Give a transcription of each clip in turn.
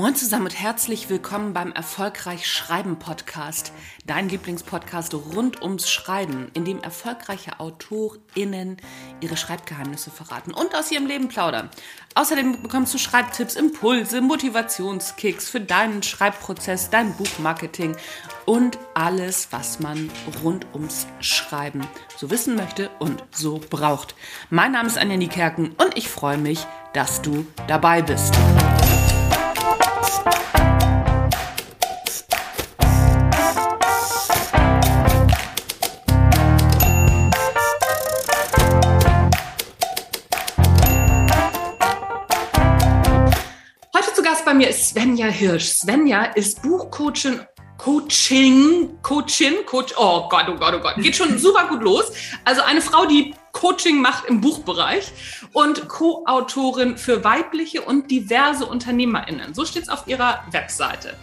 Moin zusammen und herzlich willkommen beim Erfolgreich Schreiben Podcast, dein Lieblingspodcast rund ums Schreiben, in dem erfolgreiche AutorInnen ihre Schreibgeheimnisse verraten und aus ihrem Leben plaudern. Außerdem bekommst du Schreibtipps, Impulse, Motivationskicks für deinen Schreibprozess, dein Buchmarketing und alles, was man rund ums Schreiben so wissen möchte und so braucht. Mein Name ist Anja Niekerken und ich freue mich, dass du dabei bist. Mir ist Svenja Hirsch. Svenja ist Buchcoachin Coaching, Coachin, Coach, oh Gott, oh Gott, oh Gott, geht schon super gut los. Also eine Frau, die Coaching macht im Buchbereich und Co-Autorin für weibliche und diverse UnternehmerInnen. So steht es auf ihrer Webseite.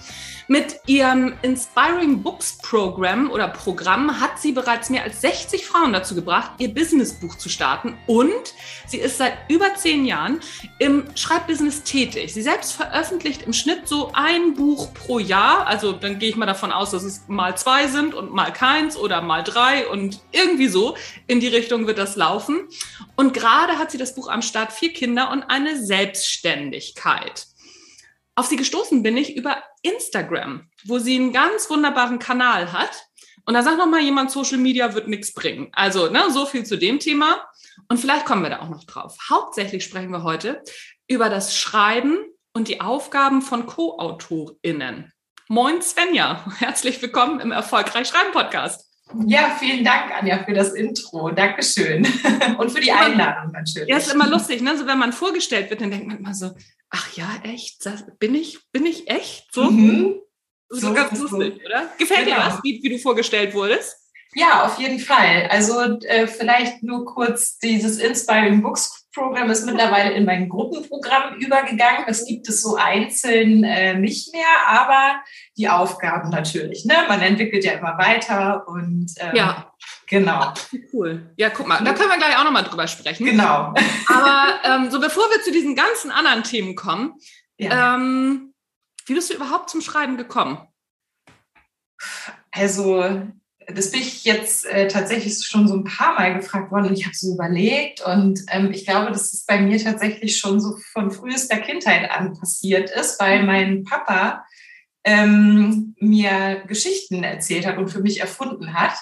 Mit ihrem Inspiring Books Program oder Programm hat sie bereits mehr als 60 Frauen dazu gebracht, ihr Businessbuch zu starten und sie ist seit über zehn Jahren im Schreibbusiness tätig. Sie selbst veröffentlicht im Schnitt so ein Buch pro Jahr. Also dann gehe ich mal davon aus, dass es mal zwei sind und mal keins oder mal drei und irgendwie so in die Richtung wird das laufen. Und gerade hat sie das Buch am Start Vier Kinder und eine Selbstständigkeit. Auf sie gestoßen bin ich über Instagram, wo sie einen ganz wunderbaren Kanal hat. Und da sagt noch mal jemand, Social Media wird nichts bringen. Also, ne, so viel zu dem Thema. Und vielleicht kommen wir da auch noch drauf. Hauptsächlich sprechen wir heute über das Schreiben und die Aufgaben von Co-AutorInnen. Moin Svenja, herzlich willkommen im Erfolgreich Schreiben Podcast. Ja, vielen Dank, Anja, für das Intro. Dankeschön. Und für die Einladung natürlich. Ja, ist immer lustig, ne? So, wenn man vorgestellt wird, dann denkt man immer so, ach ja, echt? Bin ich, bin ich echt? So? Mhm. So, so ganz lustig, oder? Gefällt genau. dir das, wie, wie du vorgestellt wurdest? Ja, auf jeden Fall. Also äh, vielleicht nur kurz, dieses Inspiring Books Programm ist mittlerweile in mein Gruppenprogramm übergegangen. Das gibt es so einzeln äh, nicht mehr, aber die Aufgaben natürlich. Ne? Man entwickelt ja immer weiter und ähm, ja. Genau. Cool. Ja, guck mal, da können wir gleich auch nochmal drüber sprechen. Genau. Aber ähm, so bevor wir zu diesen ganzen anderen Themen kommen, ja. ähm, wie bist du überhaupt zum Schreiben gekommen? Also, das bin ich jetzt äh, tatsächlich schon so ein paar Mal gefragt worden und ich habe so überlegt und ähm, ich glaube, dass es bei mir tatsächlich schon so von frühester Kindheit an passiert ist, weil mhm. mein Papa ähm, mir Geschichten erzählt hat und für mich erfunden hat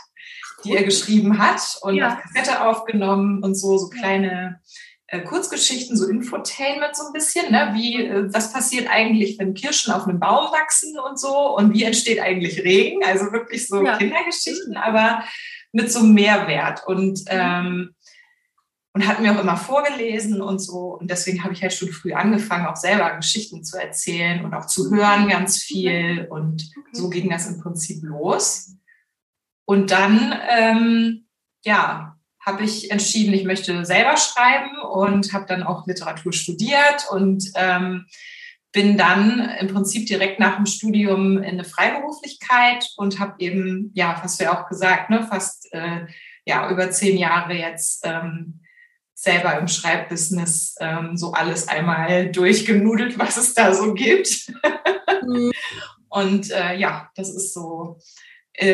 die er geschrieben hat und ja. auf Kassette aufgenommen und so, so kleine äh, Kurzgeschichten, so Infotainment so ein bisschen, ne? wie, äh, was passiert eigentlich, wenn Kirschen auf einem Baum wachsen und so und wie entsteht eigentlich Regen, also wirklich so ja. Kindergeschichten, aber mit so Mehrwert und mhm. ähm, und hat mir auch immer vorgelesen und so. Und deswegen habe ich halt schon früh angefangen, auch selber Geschichten zu erzählen und auch zu hören ganz viel. Und so ging das im Prinzip los. Und dann, ähm, ja, habe ich entschieden, ich möchte selber schreiben und habe dann auch Literatur studiert und ähm, bin dann im Prinzip direkt nach dem Studium in eine Freiberuflichkeit und habe eben, ja, hast du ja auch gesagt, ne, fast äh, ja, über zehn Jahre jetzt ähm, selber im Schreibbusiness ähm, so alles einmal durchgenudelt, was es da so gibt. Mhm. und äh, ja, das ist so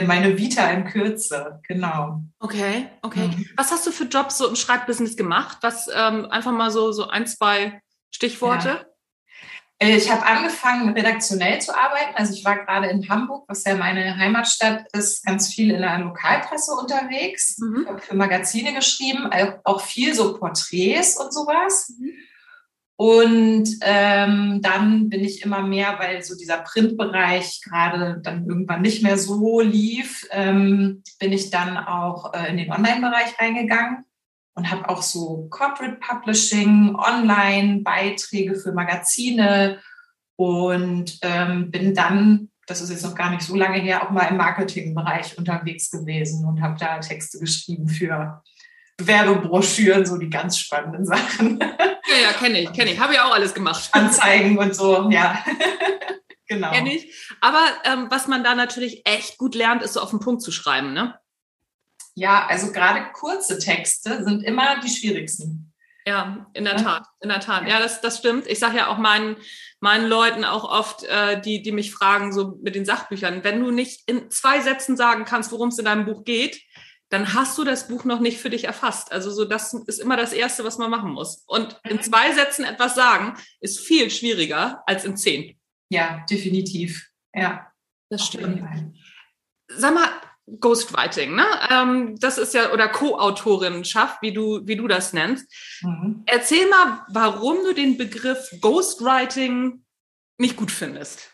meine Vita in Kürze, genau. Okay, okay. Mhm. Was hast du für Jobs so im Schreibbusiness gemacht? Was ähm, einfach mal so, so ein, zwei Stichworte? Ja. Äh, ich habe angefangen, redaktionell zu arbeiten. Also ich war gerade in Hamburg, was ja meine Heimatstadt ist, ganz viel in der Lokalpresse unterwegs. Mhm. habe für Magazine geschrieben, auch viel so Porträts und sowas. Mhm. Und ähm, dann bin ich immer mehr, weil so dieser Printbereich gerade dann irgendwann nicht mehr so lief, ähm, bin ich dann auch äh, in den Online-Bereich reingegangen und habe auch so Corporate Publishing, Online-Beiträge für Magazine und ähm, bin dann, das ist jetzt noch gar nicht so lange her, auch mal im Marketingbereich unterwegs gewesen und habe da Texte geschrieben für Werbebroschüren, so die ganz spannenden Sachen. Ja, ja, kenne ich, kenne ich. Habe ja auch alles gemacht. Anzeigen und so, ja. genau. Kenne ich. Aber ähm, was man da natürlich echt gut lernt, ist so auf den Punkt zu schreiben, ne? Ja, also gerade kurze Texte sind immer die schwierigsten. Ja, in der Tat, in der Tat. Ja, das, das stimmt. Ich sage ja auch meinen meinen Leuten auch oft, äh, die, die mich fragen, so mit den Sachbüchern, wenn du nicht in zwei Sätzen sagen kannst, worum es in deinem Buch geht, dann hast du das Buch noch nicht für dich erfasst. Also so, das ist immer das Erste, was man machen muss. Und in mhm. zwei Sätzen etwas sagen, ist viel schwieriger als in zehn. Ja, definitiv. Ja. Das stimmt. Sag mal, Ghostwriting, ne? Ähm, das ist ja, oder Co-Autorinnenschaft, wie du, wie du das nennst. Mhm. Erzähl mal, warum du den Begriff Ghostwriting nicht gut findest.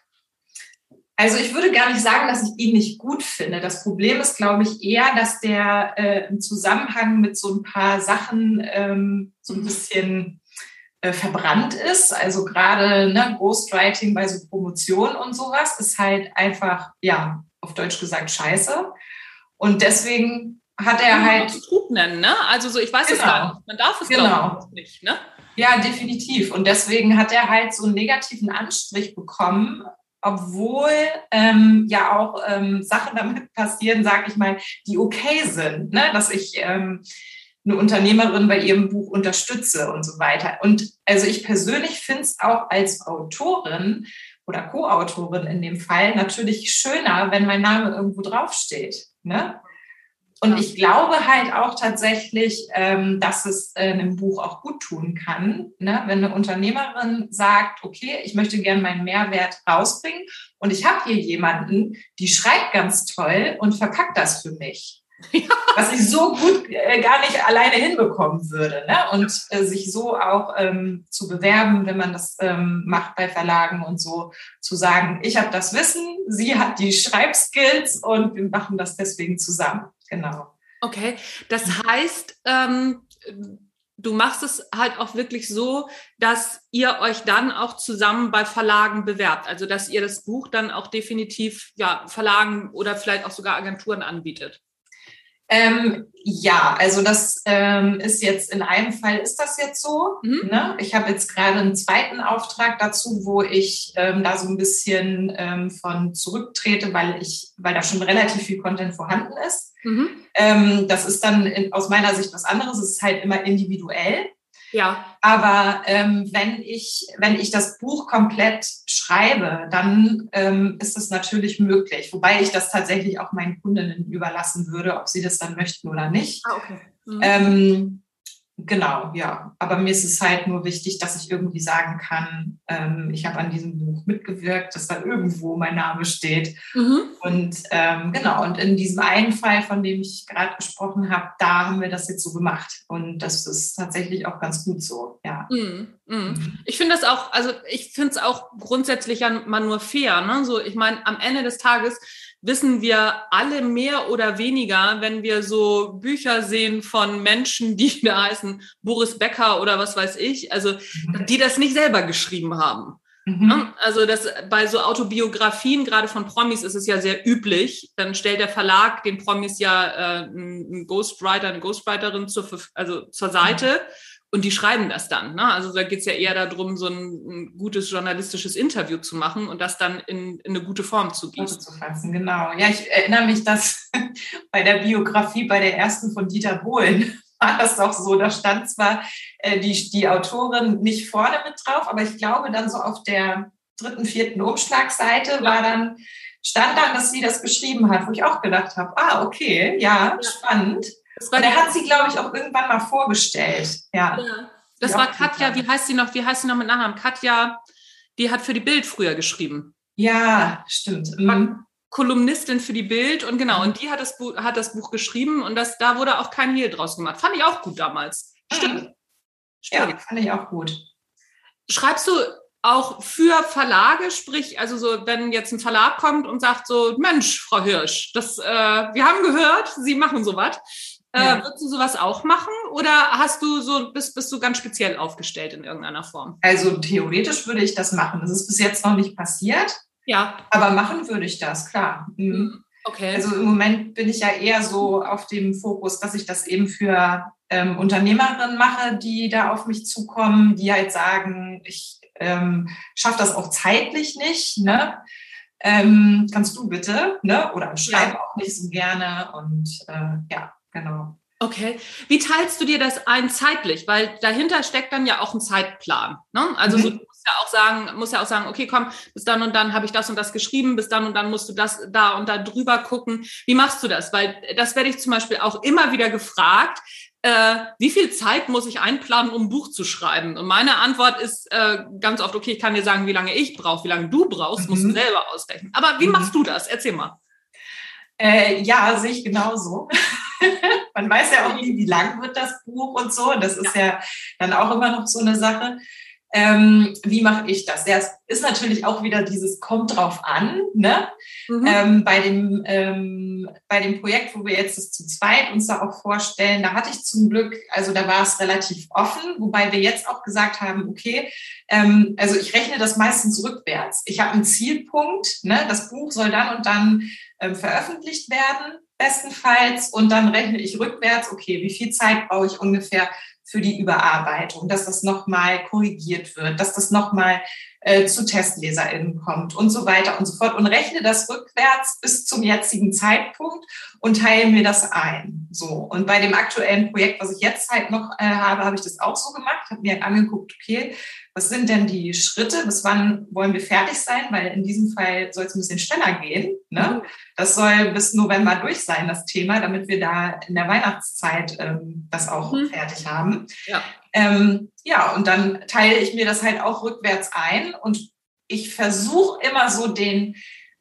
Also ich würde gar nicht sagen, dass ich ihn nicht gut finde. Das Problem ist, glaube ich, eher, dass der äh, im Zusammenhang mit so ein paar Sachen ähm, so ein bisschen äh, verbrannt ist. Also gerade ne, Ghostwriting bei so Promotionen und sowas ist halt einfach, ja, auf Deutsch gesagt, scheiße. Und deswegen hat er halt. Betrug nennen, ne? Also so, ich weiß genau. es gar nicht. Man darf es genau. nicht, ne? Ja, definitiv. Und deswegen hat er halt so einen negativen Anstrich bekommen, obwohl ähm, ja auch ähm, Sachen damit passieren, sage ich mal, die okay sind, ne? dass ich ähm, eine Unternehmerin bei ihrem Buch unterstütze und so weiter. Und also ich persönlich finde es auch als Autorin oder Co-Autorin in dem Fall natürlich schöner, wenn mein Name irgendwo draufsteht. Ne? Und ich glaube halt auch tatsächlich, ähm, dass es äh, einem Buch auch gut tun kann, ne? wenn eine Unternehmerin sagt, okay, ich möchte gerne meinen Mehrwert rausbringen und ich habe hier jemanden, die schreibt ganz toll und verpackt das für mich. Ja. Was ich so gut äh, gar nicht alleine hinbekommen würde. Ne? Und äh, sich so auch ähm, zu bewerben, wenn man das ähm, macht bei Verlagen und so, zu sagen, ich habe das Wissen, sie hat die Schreibskills und wir machen das deswegen zusammen. Genau. Okay, das heißt, ähm, du machst es halt auch wirklich so, dass ihr euch dann auch zusammen bei Verlagen bewerbt. Also dass ihr das Buch dann auch definitiv ja, Verlagen oder vielleicht auch sogar Agenturen anbietet. Ähm, ja, also das ähm, ist jetzt in einem Fall ist das jetzt so. Mhm. Ne? Ich habe jetzt gerade einen zweiten Auftrag dazu, wo ich ähm, da so ein bisschen ähm, von zurücktrete, weil ich, weil da schon relativ viel Content vorhanden ist. Mhm. Ähm, das ist dann in, aus meiner Sicht was anderes. Es ist halt immer individuell. Ja. Aber ähm, wenn ich wenn ich das Buch komplett schreibe, dann ähm, ist das natürlich möglich. Wobei ich das tatsächlich auch meinen Kundinnen überlassen würde, ob sie das dann möchten oder nicht. Ah, okay. Mhm. Ähm, Genau, ja. Aber mir ist es halt nur wichtig, dass ich irgendwie sagen kann, ähm, ich habe an diesem Buch mitgewirkt, dass da irgendwo mein Name steht. Mhm. Und ähm, genau, und in diesem einen Fall, von dem ich gerade gesprochen habe, da haben wir das jetzt so gemacht. Und das ist tatsächlich auch ganz gut so, ja. Mhm. Mhm. mhm. Ich finde das auch, also ich finde es auch grundsätzlich ja mal nur fair. Ne? So, ich meine, am Ende des Tages wissen wir alle mehr oder weniger, wenn wir so Bücher sehen von Menschen, die da heißen Boris Becker oder was weiß ich, also mhm. die das nicht selber geschrieben haben. Mhm. Ne? Also das bei so Autobiografien, gerade von Promis, ist es ja sehr üblich. Dann stellt der Verlag den Promis ja äh, einen Ghostwriter, eine Ghostwriterin zur, also zur Seite. Mhm und die schreiben das dann. Ne? Also da geht es ja eher darum, so ein, ein, gutes journalistisches Interview zu machen und das dann in, in eine gute Form zu gießen. Zu fassen, genau. Ja, ich erinnere mich, dass bei der Biografie, bei der ersten von Dieter Bohlen, war das doch so. Da stand zwar äh, die, die Autorin nicht vorne mit drauf, aber ich glaube dann so auf der dritten, vierten Umschlagseite war dann, stand dann, dass sie das geschrieben hat, wo ich auch gedacht habe, ah, okay, ja, ja. spannend. War, der hat sie, glaube ich, auch irgendwann mal vorgestellt. Ja. ja. Das war Katja, wie heißt sie noch, wie heißt sie noch mit Nachnamen? Katja, die hat für die Bild früher geschrieben. Ja, stimmt. Mhm. Kolumnistin für die Bild und genau, und die hat das, Buch, hat das Buch geschrieben und das, da wurde auch kein Hehl draus gemacht. Fand ich auch gut damals. Stimmt. Mhm. Stimmt. Ja, fand ich auch gut. Schreibst du auch für Verlage, sprich, also so, wenn jetzt ein Verlag kommt und sagt so, Mensch, Frau Hirsch, das, äh, wir haben gehört, Sie machen sowas. Äh, würdest du sowas auch machen oder hast du so, bist, bist du ganz speziell aufgestellt in irgendeiner Form? Also theoretisch würde ich das machen. Das ist bis jetzt noch nicht passiert. Ja. Aber machen würde ich das, klar. Mhm. mhm. Okay. Also im Moment bin ich ja eher so auf dem Fokus, dass ich das eben für ähm, Unternehmerinnen mache, die da auf mich zukommen, die halt sagen, ich ähm, schaffe das auch zeitlich nicht. Ne? Ähm, kannst du bitte? Ne? Oder schreib ja. auch nicht so gerne. Und äh, ja, Genau. Okay. Wie teilst du dir das ein zeitlich? Weil dahinter steckt dann ja auch ein Zeitplan. Ne? Also mhm. so, du musst ja auch sagen, muss ja auch sagen, okay, komm, bis dann und dann habe ich das und das geschrieben, bis dann und dann musst du das da und da drüber gucken. Wie machst du das? Weil das werde ich zum Beispiel auch immer wieder gefragt. Äh, wie viel Zeit muss ich einplanen, um ein Buch zu schreiben? Und meine Antwort ist äh, ganz oft, okay, ich kann dir sagen, wie lange ich brauche, wie lange du brauchst, mhm. musst du mhm. selber ausrechnen. Aber wie mhm. machst du das? Erzähl mal. Äh, ja, sehe ich genauso. Man weiß ja auch nie, wie lang wird das Buch und so. Das ist ja, ja dann auch immer noch so eine Sache. Ähm, wie mache ich das? Ja, es ist natürlich auch wieder dieses kommt drauf an. Ne? Mhm. Ähm, bei, dem, ähm, bei dem Projekt, wo wir jetzt das zu zweit uns da auch vorstellen, da hatte ich zum Glück, also da war es relativ offen, wobei wir jetzt auch gesagt haben, okay, ähm, also ich rechne das meistens rückwärts. Ich habe einen Zielpunkt, ne? das Buch soll dann und dann ähm, veröffentlicht werden, bestenfalls, und dann rechne ich rückwärts, okay, wie viel Zeit brauche ich ungefähr für die Überarbeitung, dass das nochmal korrigiert wird, dass das nochmal äh, zu TestleserInnen kommt und so weiter und so fort und rechne das rückwärts bis zum jetzigen Zeitpunkt und teile mir das ein. So. Und bei dem aktuellen Projekt, was ich jetzt halt noch äh, habe, habe ich das auch so gemacht, habe mir halt angeguckt, okay, was sind denn die Schritte, bis wann wollen wir fertig sein, weil in diesem Fall soll es ein bisschen schneller gehen. Ne? Mhm. Das soll bis November durch sein, das Thema, damit wir da in der Weihnachtszeit ähm, das auch mhm. fertig haben. Ja. Ähm, ja, und dann teile ich mir das halt auch rückwärts ein und ich versuche immer so den,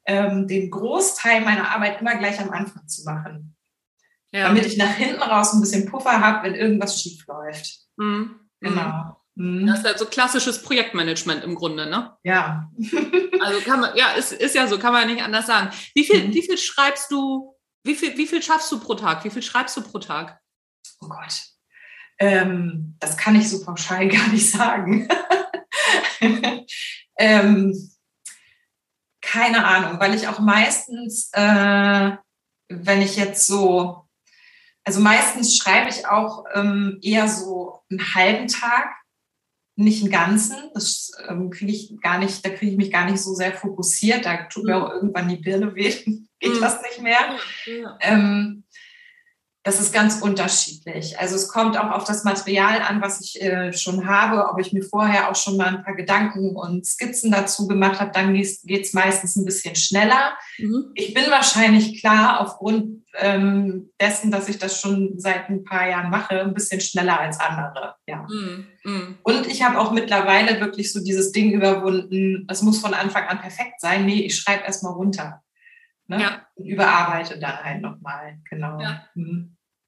ähm, den Großteil meiner Arbeit immer gleich am Anfang zu machen. Ja. Damit ich nach hinten raus ein bisschen Puffer habe, wenn irgendwas schief läuft. Mhm. Genau. Mhm. Das ist halt so klassisches Projektmanagement im Grunde, ne? Ja. also kann man, ja, ist, ist ja so, kann man nicht anders sagen. Wie viel, mhm. wie viel schreibst du, wie viel, wie viel schaffst du pro Tag? Wie viel schreibst du pro Tag? Oh Gott. Ähm, das kann ich so pauschal gar nicht sagen. ähm, keine Ahnung, weil ich auch meistens, äh, wenn ich jetzt so, also meistens schreibe ich auch ähm, eher so einen halben Tag nicht einen ganzen. Das ähm, kriege ich gar nicht, da kriege ich mich gar nicht so sehr fokussiert. Da tut mir mhm. auch irgendwann die Birne weh, geht mhm. das nicht mehr. Ja. Ähm, das ist ganz unterschiedlich. Also es kommt auch auf das Material an, was ich äh, schon habe. Ob ich mir vorher auch schon mal ein paar Gedanken und Skizzen dazu gemacht habe, dann geht es meistens ein bisschen schneller. Mhm. Ich bin wahrscheinlich klar aufgrund ähm, dessen, dass ich das schon seit ein paar Jahren mache, ein bisschen schneller als andere. Ja. Mhm. Mhm. Und ich habe auch mittlerweile wirklich so dieses Ding überwunden, das muss von Anfang an perfekt sein. Nee, ich schreibe erstmal runter. Ne? Ja. Und überarbeite dann halt nochmal. Genau. Ja.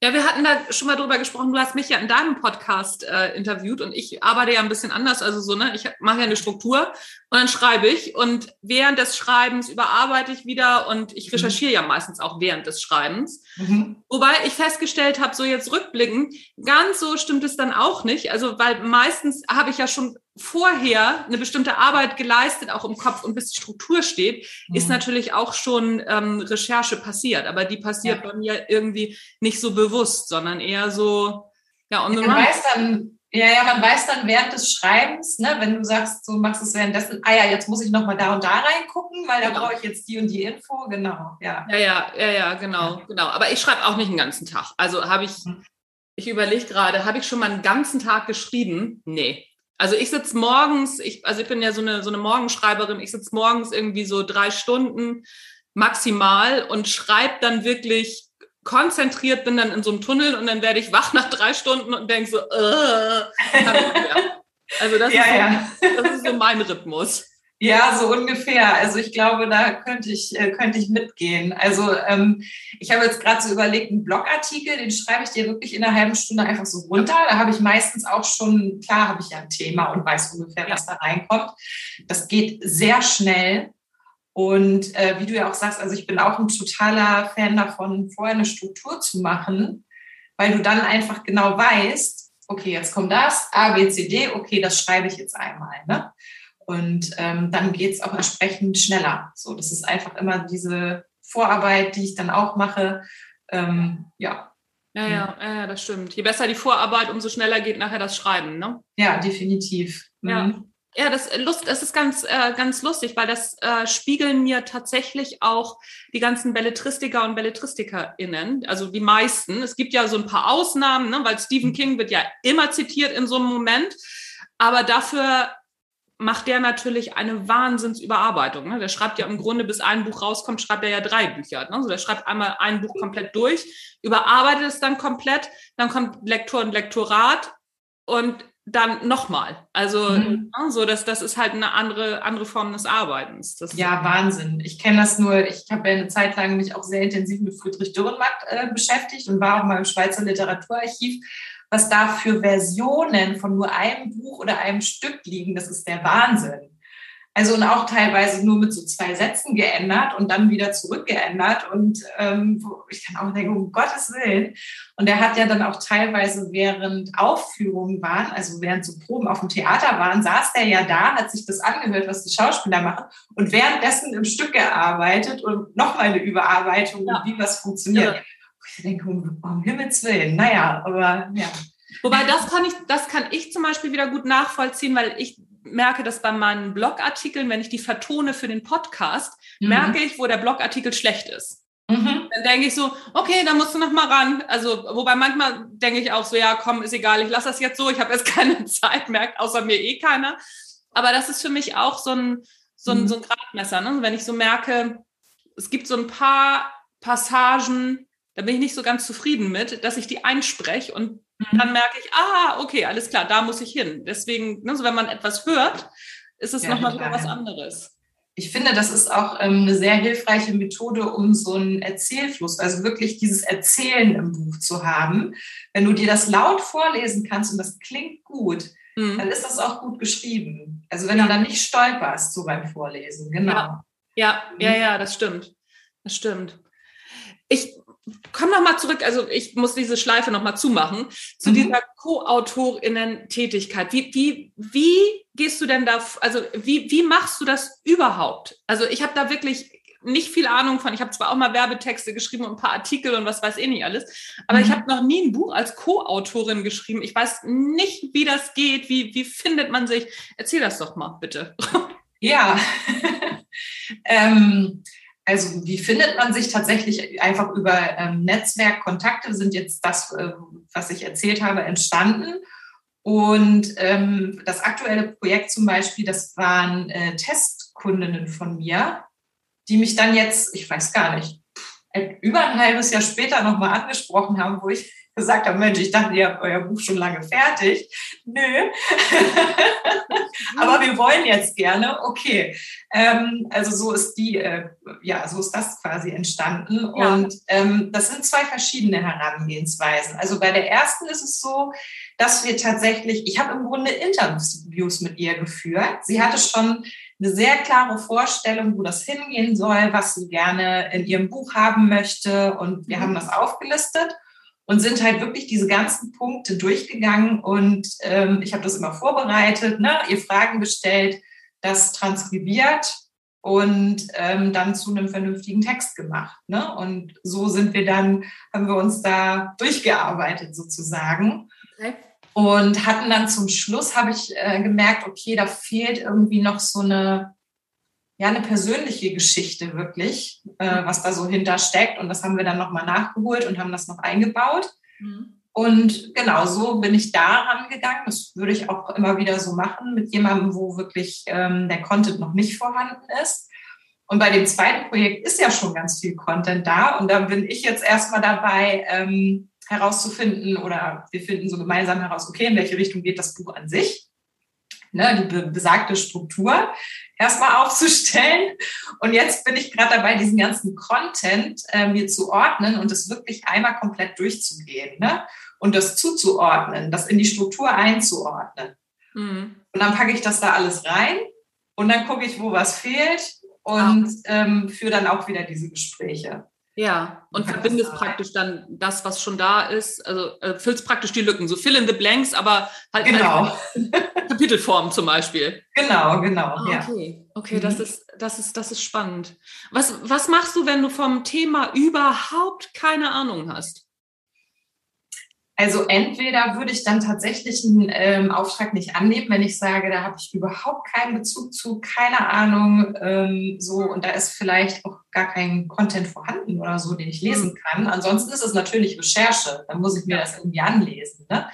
Mhm. Ja, wir hatten da schon mal drüber gesprochen. Du hast mich ja in deinem Podcast äh, interviewt und ich arbeite ja ein bisschen anders. Also so, ne, ich mache ja eine Struktur und dann schreibe ich und während des Schreibens überarbeite ich wieder und ich mhm. recherchiere ja meistens auch während des Schreibens. Mhm. Wobei ich festgestellt habe, so jetzt rückblickend, ganz so stimmt es dann auch nicht. Also, weil meistens habe ich ja schon vorher eine bestimmte Arbeit geleistet, auch im Kopf und bis die Struktur steht, mhm. ist natürlich auch schon ähm, Recherche passiert. Aber die passiert ja. bei mir irgendwie nicht so bewusst, sondern eher so, ja, on the man weiß dann, ja, ja, man weiß dann während des Schreibens, ne, wenn du sagst, du machst es währenddessen, ah ja, jetzt muss ich nochmal da und da reingucken, weil da genau. brauche ich jetzt die und die Info, genau, ja. Ja, ja, ja, ja genau, genau. Aber ich schreibe auch nicht den ganzen Tag. Also habe ich, mhm. ich überlege gerade, habe ich schon mal einen ganzen Tag geschrieben? Nee. Also ich sitze morgens, ich, also ich bin ja so eine, so eine Morgenschreiberin, ich sitze morgens irgendwie so drei Stunden maximal und schreibe dann wirklich konzentriert, bin dann in so einem Tunnel und dann werde ich wach nach drei Stunden und denke so, äh, also das, ja, ist so, ja. das ist so mein Rhythmus. Ja, so ungefähr. Also ich glaube, da könnte ich, äh, könnte ich mitgehen. Also ähm, ich habe jetzt gerade so überlegt, einen Blogartikel, den schreibe ich dir wirklich in einer halben Stunde einfach so runter. Da habe ich meistens auch schon, klar habe ich ja ein Thema und weiß ungefähr, was da reinkommt. Das geht sehr schnell. Und äh, wie du ja auch sagst, also ich bin auch ein totaler Fan davon, vorher eine Struktur zu machen, weil du dann einfach genau weißt, okay, jetzt kommt das, A, B, C, D, okay, das schreibe ich jetzt einmal. Ne? Und ähm, dann geht es auch entsprechend schneller. So, das ist einfach immer diese Vorarbeit, die ich dann auch mache. Ähm, ja. Ja, ja, ja, das stimmt. Je besser die Vorarbeit, umso schneller geht nachher das Schreiben, ne? Ja, definitiv. Mhm. Ja. Ja, das, Lust, das ist ganz, äh, ganz lustig, weil das äh, spiegeln mir tatsächlich auch die ganzen Belletristiker und BelletristikerInnen, also die meisten. Es gibt ja so ein paar Ausnahmen, ne, weil Stephen mhm. King wird ja immer zitiert in so einem Moment. Aber dafür macht der natürlich eine Wahnsinnsüberarbeitung. Ne? Der schreibt ja im Grunde, bis ein Buch rauskommt, schreibt er ja drei Bücher. Ne? Also der schreibt einmal ein Buch komplett durch, überarbeitet es dann komplett, dann kommt Lektor und Lektorat und dann nochmal. Also mhm. Ne, so, dass das ist halt eine andere, andere Form des Arbeitens. Das ja, Wahnsinn. Ich kenne das nur, ich habe ja eine Zeit lang mich auch sehr intensiv mit Friedrich Dürrenmatt äh, beschäftigt und war auch mal im Schweizer Literaturarchiv. Was da für Versionen von nur einem Buch oder einem Stück liegen, das ist der Wahnsinn. Also und auch teilweise nur mit so zwei Sätzen geändert und dann wieder zurückgeändert. Und ähm, wo ich dann auch denke, um Gottes Willen. Und er hat ja dann auch teilweise während Aufführungen waren, also während so Proben auf dem Theater waren, saß der ja da, hat sich das angehört, was die Schauspieler machen und währenddessen im Stück gearbeitet und nochmal eine Überarbeitung, ja. wie was funktioniert. Ja. Ich denke, um, um Himmels Willen, naja, aber ja. Wobei das kann ich, das kann ich zum Beispiel wieder gut nachvollziehen, weil ich merke das bei meinen Blogartikeln, wenn ich die vertone für den Podcast, mhm. merke ich, wo der Blogartikel schlecht ist. Mhm. Dann denke ich so, okay, dann musst du noch mal ran. Also, wobei manchmal denke ich auch so, ja, komm, ist egal, ich lasse das jetzt so, ich habe jetzt keine Zeit, merkt außer mir eh keiner. Aber das ist für mich auch so ein, so ein, mhm. so ein Gradmesser. Ne? Wenn ich so merke, es gibt so ein paar Passagen, da bin ich nicht so ganz zufrieden mit, dass ich die einspreche und Mhm. Dann merke ich, ah, okay, alles klar, da muss ich hin. Deswegen, ne, so wenn man etwas hört, ist es ja, nochmal wieder was anderes. Ich finde, das ist auch ähm, eine sehr hilfreiche Methode, um so einen Erzählfluss, also wirklich dieses Erzählen im Buch zu haben. Wenn du dir das laut vorlesen kannst und das klingt gut, mhm. dann ist das auch gut geschrieben. Also wenn du dann nicht stolperst so beim Vorlesen, genau. Ja, ja, ja, mhm. ja das stimmt. Das stimmt. Ich komm noch mal zurück, also ich muss diese Schleife noch mal zumachen, zu mhm. dieser Co-AutorInnen-Tätigkeit. Wie, wie, wie gehst du denn da, also wie, wie machst du das überhaupt? Also ich habe da wirklich nicht viel Ahnung von. Ich habe zwar auch mal Werbetexte geschrieben und ein paar Artikel und was weiß ich nicht alles, aber mhm. ich habe noch nie ein Buch als Co-Autorin geschrieben. Ich weiß nicht, wie das geht, wie, wie findet man sich. Erzähl das doch mal, bitte. Ja. ähm, also wie findet man sich tatsächlich einfach über ähm, Netzwerkkontakte sind jetzt das, äh, was ich erzählt habe, entstanden. Und ähm, das aktuelle Projekt zum Beispiel, das waren äh, Testkundinnen von mir, die mich dann jetzt, ich weiß gar nicht, über ein halbes Jahr später nochmal angesprochen haben, wo ich gesagt habe, Mensch, ich dachte, ihr habt euer Buch schon lange fertig. Nö. Aber wir wollen jetzt gerne. Okay. Ähm, also so ist die, äh, ja, so ist das quasi entstanden. Ja. Und ähm, das sind zwei verschiedene Herangehensweisen. Also bei der ersten ist es so, dass wir tatsächlich, ich habe im Grunde Interviews mit ihr geführt. Sie hatte schon eine sehr klare Vorstellung, wo das hingehen soll, was sie gerne in ihrem Buch haben möchte. Und wir mhm. haben das aufgelistet und sind halt wirklich diese ganzen Punkte durchgegangen und ähm, ich habe das immer vorbereitet, ne, ihr Fragen gestellt, das transkribiert und ähm, dann zu einem vernünftigen Text gemacht. Ne? Und so sind wir dann, haben wir uns da durchgearbeitet sozusagen. Okay. Und hatten dann zum Schluss, habe ich äh, gemerkt, okay, da fehlt irgendwie noch so eine, ja, eine persönliche Geschichte wirklich, äh, mhm. was da so hintersteckt. Und das haben wir dann nochmal nachgeholt und haben das noch eingebaut. Mhm. Und genau so bin ich da rangegangen. Das würde ich auch immer wieder so machen mit jemandem, wo wirklich ähm, der Content noch nicht vorhanden ist. Und bei dem zweiten Projekt ist ja schon ganz viel Content da. Und da bin ich jetzt erstmal dabei, ähm, herauszufinden oder wir finden so gemeinsam heraus, okay, in welche Richtung geht das Buch an sich ne, die besagte Struktur erstmal aufzustellen. Und jetzt bin ich gerade dabei, diesen ganzen Content äh, mir zu ordnen und es wirklich einmal komplett durchzugehen ne? und das zuzuordnen, das in die Struktur einzuordnen. Mhm. Und dann packe ich das da alles rein und dann gucke ich, wo was fehlt und ähm, führe dann auch wieder diese Gespräche. Ja, und verbindest praktisch dann das, was schon da ist, also äh, füllst praktisch die Lücken, so fill in the blanks, aber halt genau. Kapitelform zum Beispiel. Genau, genau. Ah, ja. Okay, okay, mhm. das ist, das ist, das ist spannend. Was, was machst du, wenn du vom Thema überhaupt keine Ahnung hast? Also entweder würde ich dann tatsächlich einen ähm, Auftrag nicht annehmen, wenn ich sage, da habe ich überhaupt keinen Bezug zu, keine Ahnung, ähm, so und da ist vielleicht auch gar kein Content vorhanden oder so, den ich lesen mhm. kann. Ansonsten ist es natürlich Recherche, dann muss ich mir das irgendwie anlesen. Ne?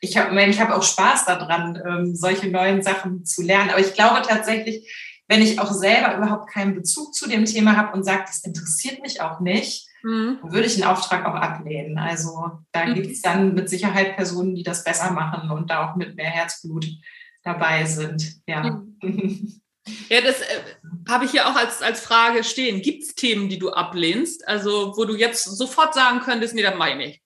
ich habe ich hab auch Spaß daran, ähm, solche neuen Sachen zu lernen. Aber ich glaube tatsächlich, wenn ich auch selber überhaupt keinen Bezug zu dem Thema habe und sage, das interessiert mich auch nicht, mhm. würde ich einen Auftrag auch ablehnen. Also da mhm. gibt es dann mit Sicherheit Personen, die das besser machen und da auch mit mehr Herzblut dabei sind. Ja. Mhm. Ja, das äh, habe ich hier auch als, als Frage stehen. Gibt es Themen, die du ablehnst? Also, wo du jetzt sofort sagen könntest, nee, das meine ich.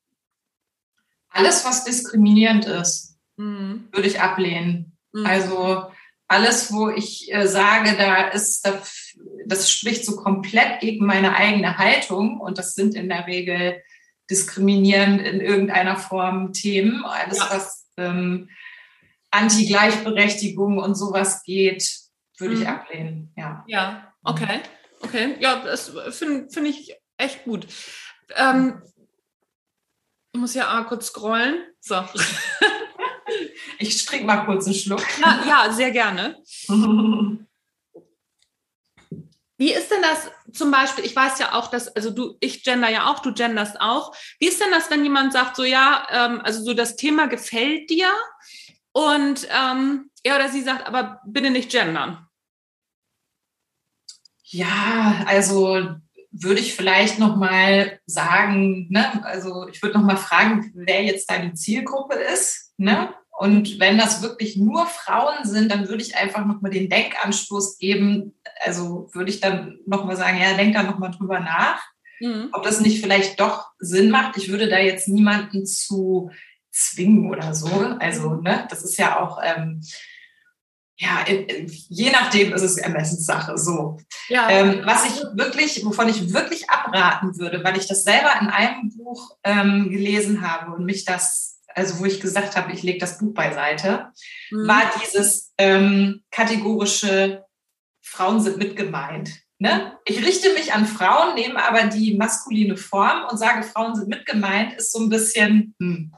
Alles, was diskriminierend ist, mhm. würde ich ablehnen. Mhm. Also alles, wo ich äh, sage, da ist, das, das spricht so komplett gegen meine eigene Haltung und das sind in der Regel diskriminierend in irgendeiner Form Themen. Alles, ja. was ähm, Anti-Gleichberechtigung und sowas geht, würde mhm. ich ablehnen. Ja. Ja, okay. Okay. Ja, das finde find ich echt gut. Ähm, ich muss ja kurz scrollen. So. Ich trinke mal kurz einen Schluck. Ja, ja sehr gerne. Wie ist denn das zum Beispiel? Ich weiß ja auch, dass, also du, ich gender ja auch, du genderst auch. Wie ist denn das, wenn jemand sagt, so ja, ähm, also so das Thema gefällt dir und ähm, er oder sie sagt, aber bitte nicht gendern? Ja, also würde ich vielleicht noch mal sagen, ne, also ich würde noch mal fragen, wer jetzt deine Zielgruppe ist, ne? Und wenn das wirklich nur Frauen sind, dann würde ich einfach nochmal den Denkanstoß geben. Also würde ich dann nochmal sagen, ja, denk da nochmal drüber nach, mhm. ob das nicht vielleicht doch Sinn macht. Ich würde da jetzt niemanden zu zwingen oder so. Also, ne, das ist ja auch, ähm, ja, je nachdem ist es Ermessenssache. So. Ja. Ähm, was ich wirklich, wovon ich wirklich abraten würde, weil ich das selber in einem Buch ähm, gelesen habe und mich das also wo ich gesagt habe, ich lege das Buch beiseite, mhm. war dieses ähm, kategorische Frauen sind mit gemeint. Ne? Ich richte mich an Frauen, nehme aber die maskuline Form und sage, Frauen sind mit gemeint, ist so ein bisschen, hm.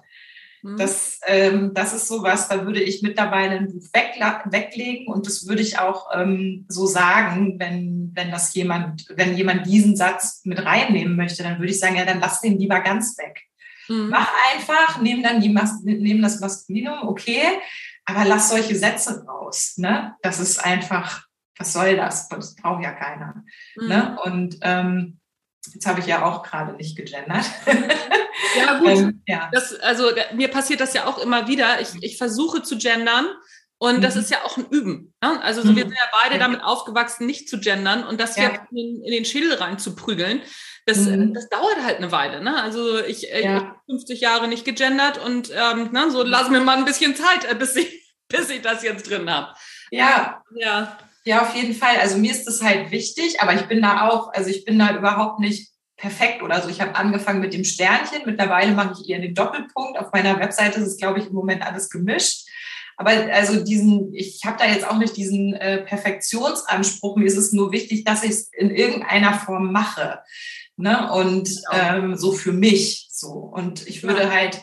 Mhm. Das, ähm, das ist sowas, da würde ich mittlerweile ein Buch weg, weglegen und das würde ich auch ähm, so sagen, wenn, wenn das jemand, wenn jemand diesen Satz mit reinnehmen möchte, dann würde ich sagen, ja, dann lass den lieber ganz weg. Mhm. Mach einfach, nehm dann die Mas nehm das Maskulinum, okay, aber lass solche Sätze raus. Ne? Das ist einfach, was soll das? Das braucht ja keiner. Mhm. Ne? Und ähm, jetzt habe ich ja auch gerade nicht gegendert. Ja, gut. ähm, ja. Das, also mir passiert das ja auch immer wieder. Ich, ich versuche zu gendern. Und das mhm. ist ja auch ein Üben. Ne? Also so, wir mhm. sind ja beide damit aufgewachsen, nicht zu gendern und das ja. in, in, den Schädel reinzuprügeln das, mhm. das dauert halt eine Weile. Ne? Also ich, äh, ja. ich habe 50 Jahre nicht gegendert und ähm, ne, so lass mir mal ein bisschen Zeit, äh, bis ich, bis ich das jetzt drin habe. Ja. ja. Ja, auf jeden Fall. Also mir ist das halt wichtig, aber ich bin da auch, also ich bin da überhaupt nicht perfekt oder so. Ich habe angefangen mit dem Sternchen, mittlerweile mache ich eher den Doppelpunkt. Auf meiner Webseite ist es, glaube ich, im Moment alles gemischt. Aber also diesen, ich habe da jetzt auch nicht diesen äh, Perfektionsanspruch. Mir ist es nur wichtig, dass ich es in irgendeiner Form mache. Ne? Und ähm, so für mich so. Und ich würde halt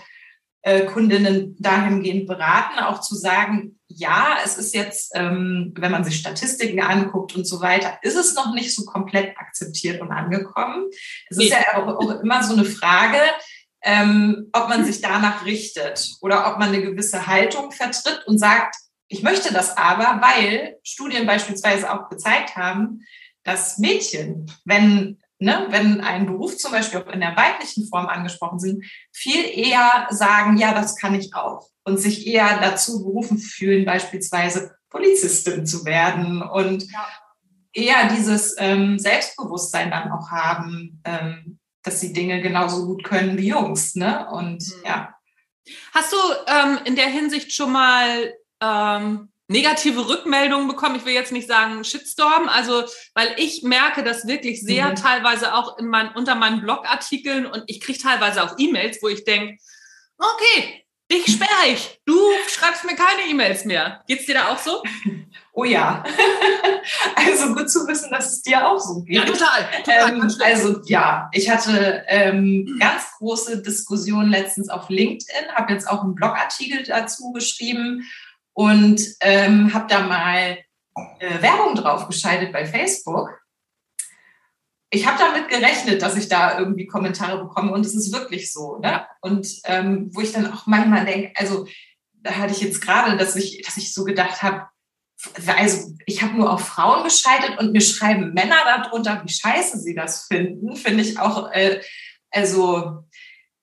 äh, Kundinnen dahingehend beraten, auch zu sagen, ja, es ist jetzt, ähm, wenn man sich Statistiken anguckt und so weiter, ist es noch nicht so komplett akzeptiert und angekommen. Es nee. ist ja auch, auch, immer so eine Frage, ähm, ob man sich danach richtet oder ob man eine gewisse Haltung vertritt und sagt, ich möchte das aber, weil Studien beispielsweise auch gezeigt haben, dass Mädchen, wenn ne, wenn ein Beruf zum Beispiel auch in der weiblichen Form angesprochen sind, viel eher sagen, ja, das kann ich auch und sich eher dazu berufen fühlen, beispielsweise Polizistin zu werden und ja. eher dieses ähm, Selbstbewusstsein dann auch haben, ähm, dass sie Dinge genauso gut können wie Jungs. Ne? Und mhm. ja. Hast du ähm, in der Hinsicht schon mal ähm, negative Rückmeldungen bekommen. Ich will jetzt nicht sagen Shitstorm, also weil ich merke das wirklich sehr mhm. teilweise auch in mein, unter meinen Blogartikeln und ich kriege teilweise auch E-Mails, wo ich denke, okay, dich sperre ich. Du schreibst mir keine E-Mails mehr. Geht's dir da auch so? Oh ja. also gut zu wissen, dass es dir auch so geht. Ja, total. total ähm, also ja, ich hatte ähm, ganz große Diskussionen letztens auf LinkedIn, habe jetzt auch einen Blogartikel dazu geschrieben und ähm, habe da mal äh, Werbung drauf geschaltet bei Facebook. Ich habe damit gerechnet, dass ich da irgendwie Kommentare bekomme und es ist wirklich so. Ne? Und ähm, wo ich dann auch manchmal denke, also da hatte ich jetzt gerade, dass ich, dass ich so gedacht habe, also ich habe nur auf Frauen geschaltet und mir schreiben Männer darunter, wie scheiße sie das finden, finde ich auch, äh, also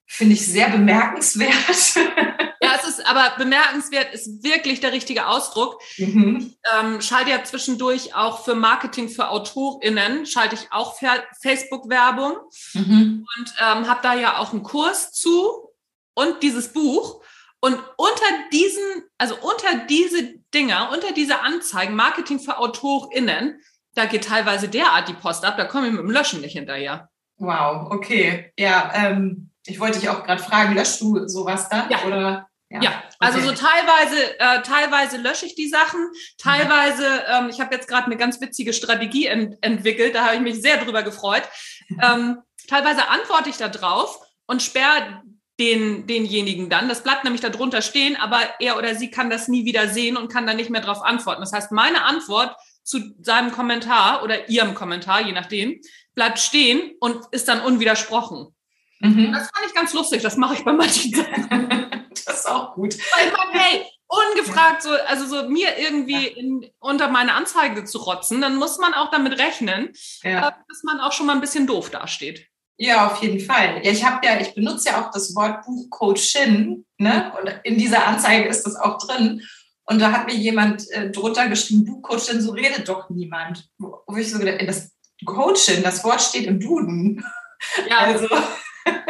finde ich sehr bemerkenswert. Ist aber bemerkenswert, ist wirklich der richtige Ausdruck. Mhm. Ähm, schalte ja zwischendurch auch für Marketing für AutorInnen, schalte ich auch Facebook-Werbung mhm. und ähm, habe da ja auch einen Kurs zu und dieses Buch. Und unter diesen, also unter diese Dinger, unter diese Anzeigen, Marketing für AutorInnen, da geht teilweise derart die Post ab, da komme ich mit dem Löschen nicht hinterher. Wow, okay. Ja, ähm, ich wollte dich auch gerade fragen, löschst du sowas dann? Ja. Oder? Ja, ja. also so teilweise, äh, teilweise lösche ich die Sachen, teilweise, ähm, ich habe jetzt gerade eine ganz witzige Strategie ent entwickelt, da habe ich mich sehr drüber gefreut. Ähm, teilweise antworte ich da drauf und sperre den, denjenigen dann. Das bleibt nämlich da drunter stehen, aber er oder sie kann das nie wieder sehen und kann dann nicht mehr darauf antworten. Das heißt, meine Antwort zu seinem Kommentar oder ihrem Kommentar, je nachdem, bleibt stehen und ist dann unwidersprochen. Mhm. Das fand ich ganz lustig, das mache ich bei manchen Sachen. auch gut. Weil man, hey, ungefragt so, also so mir irgendwie in, unter meine Anzeige zu rotzen, dann muss man auch damit rechnen, ja. Äh, dass man auch schon mal ein bisschen doof dasteht. Ja, auf jeden Fall. Ja, ich habe ja, ich benutze ja auch das Wort Buchcoachin, ne? Und in dieser Anzeige ist das auch drin. Und da hat mir jemand äh, drunter geschrieben, Buchcoachin, so redet doch niemand. Wo, wo ich so gedacht, das Coachin, das Wort steht im Duden. Ja. Also.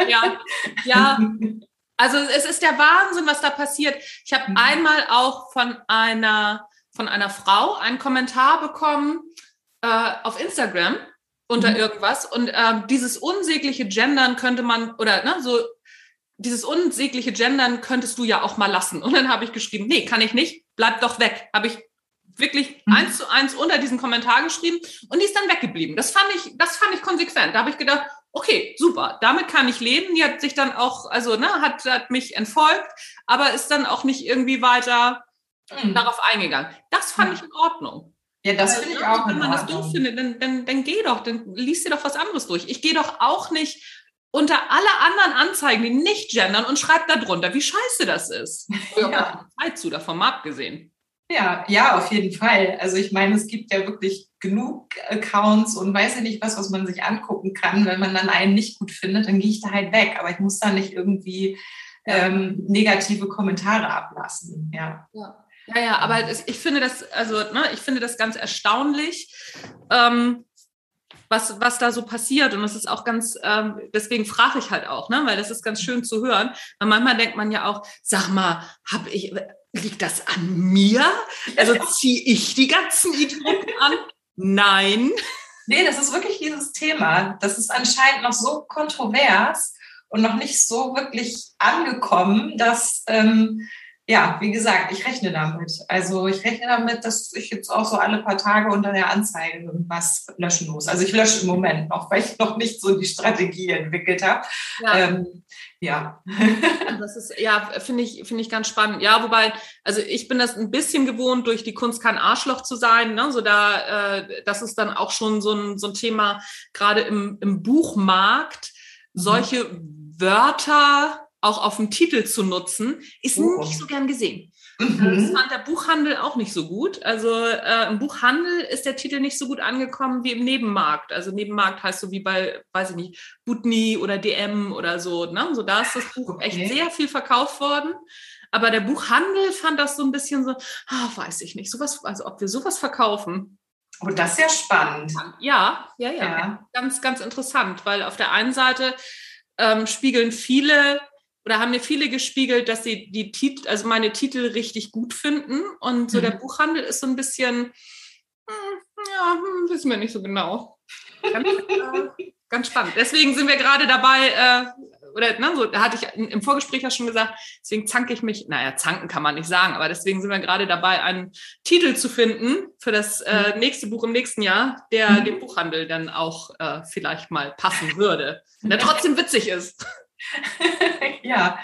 Ja, ja. Also es ist der Wahnsinn, was da passiert. Ich habe mhm. einmal auch von einer, von einer Frau einen Kommentar bekommen äh, auf Instagram unter mhm. irgendwas. Und ähm, dieses unsägliche Gendern könnte man, oder ne, so, dieses unsägliche Gendern könntest du ja auch mal lassen. Und dann habe ich geschrieben, nee, kann ich nicht, bleib doch weg. Habe ich wirklich mhm. eins zu eins unter diesen Kommentar geschrieben und die ist dann weggeblieben. Das fand ich, das fand ich konsequent. Da habe ich gedacht, okay, super, damit kann ich leben. Die hat sich dann auch, also ne, hat, hat mich entfolgt, aber ist dann auch nicht irgendwie weiter mhm. darauf eingegangen. Das fand mhm. ich in Ordnung. Ja, das finde ich auch. Wenn man das doof findet, dann, dann, dann geh doch, dann liest dir doch was anderes durch. Ich gehe doch auch nicht unter alle anderen Anzeigen, die nicht gendern und schreibe da drunter, wie scheiße das ist. Ja. Zeit zu, davon mal abgesehen. Ja, ja, auf jeden Fall. Also ich meine, es gibt ja wirklich genug Accounts und weiß ja nicht was, was man sich angucken kann. Wenn man dann einen nicht gut findet, dann gehe ich da halt weg. Aber ich muss da nicht irgendwie ähm, negative Kommentare ablassen. Ja. ja. Ja, ja, aber ich finde das, also, ne, ich finde das ganz erstaunlich, ähm, was, was da so passiert. Und das ist auch ganz, ähm, deswegen frage ich halt auch, ne, weil das ist ganz schön zu hören. Weil manchmal denkt man ja auch, sag mal, hab ich, liegt das an mir? Also ziehe ich die ganzen Idioten an? Nein. Nee, das ist wirklich dieses Thema. Das ist anscheinend noch so kontrovers und noch nicht so wirklich angekommen, dass ähm, ja, wie gesagt, ich rechne damit. Also ich rechne damit, dass ich jetzt auch so alle paar Tage unter der Anzeige irgendwas löschen muss. Also ich lösche im Moment noch, weil ich noch nicht so die Strategie entwickelt habe. Ja. Ähm, ja. Das ist, ja, finde ich, finde ich ganz spannend. Ja, wobei, also ich bin das ein bisschen gewohnt, durch die Kunst kein Arschloch zu sein. Ne? So da, äh, das ist dann auch schon so ein, so ein Thema, gerade im, im Buchmarkt, solche mhm. Wörter auch auf dem Titel zu nutzen, ist oh. nicht so gern gesehen. Mhm. Das fand der Buchhandel auch nicht so gut. Also äh, im Buchhandel ist der Titel nicht so gut angekommen wie im Nebenmarkt. Also Nebenmarkt heißt so wie bei, weiß ich nicht, Butni oder DM oder so. Ne? So da ist das Buch okay. echt sehr viel verkauft worden. Aber der Buchhandel fand das so ein bisschen so, ah, weiß ich nicht, sowas, also ob wir sowas verkaufen. Oh, das ist ja spannend. Ja, ja, ja, ja. Ganz, ganz interessant, weil auf der einen Seite ähm, spiegeln viele oder haben mir viele gespiegelt, dass sie die Titel, also meine Titel richtig gut finden. Und so mhm. der Buchhandel ist so ein bisschen, hm, ja, hm, wissen wir nicht so genau. Ganz, äh, ganz spannend. Deswegen sind wir gerade dabei, äh, oder ne, so, da hatte ich im Vorgespräch ja schon gesagt, deswegen zanke ich mich, naja, zanken kann man nicht sagen, aber deswegen sind wir gerade dabei, einen Titel zu finden für das äh, mhm. nächste Buch im nächsten Jahr, der mhm. dem Buchhandel dann auch äh, vielleicht mal passen würde, der trotzdem witzig ist. ja.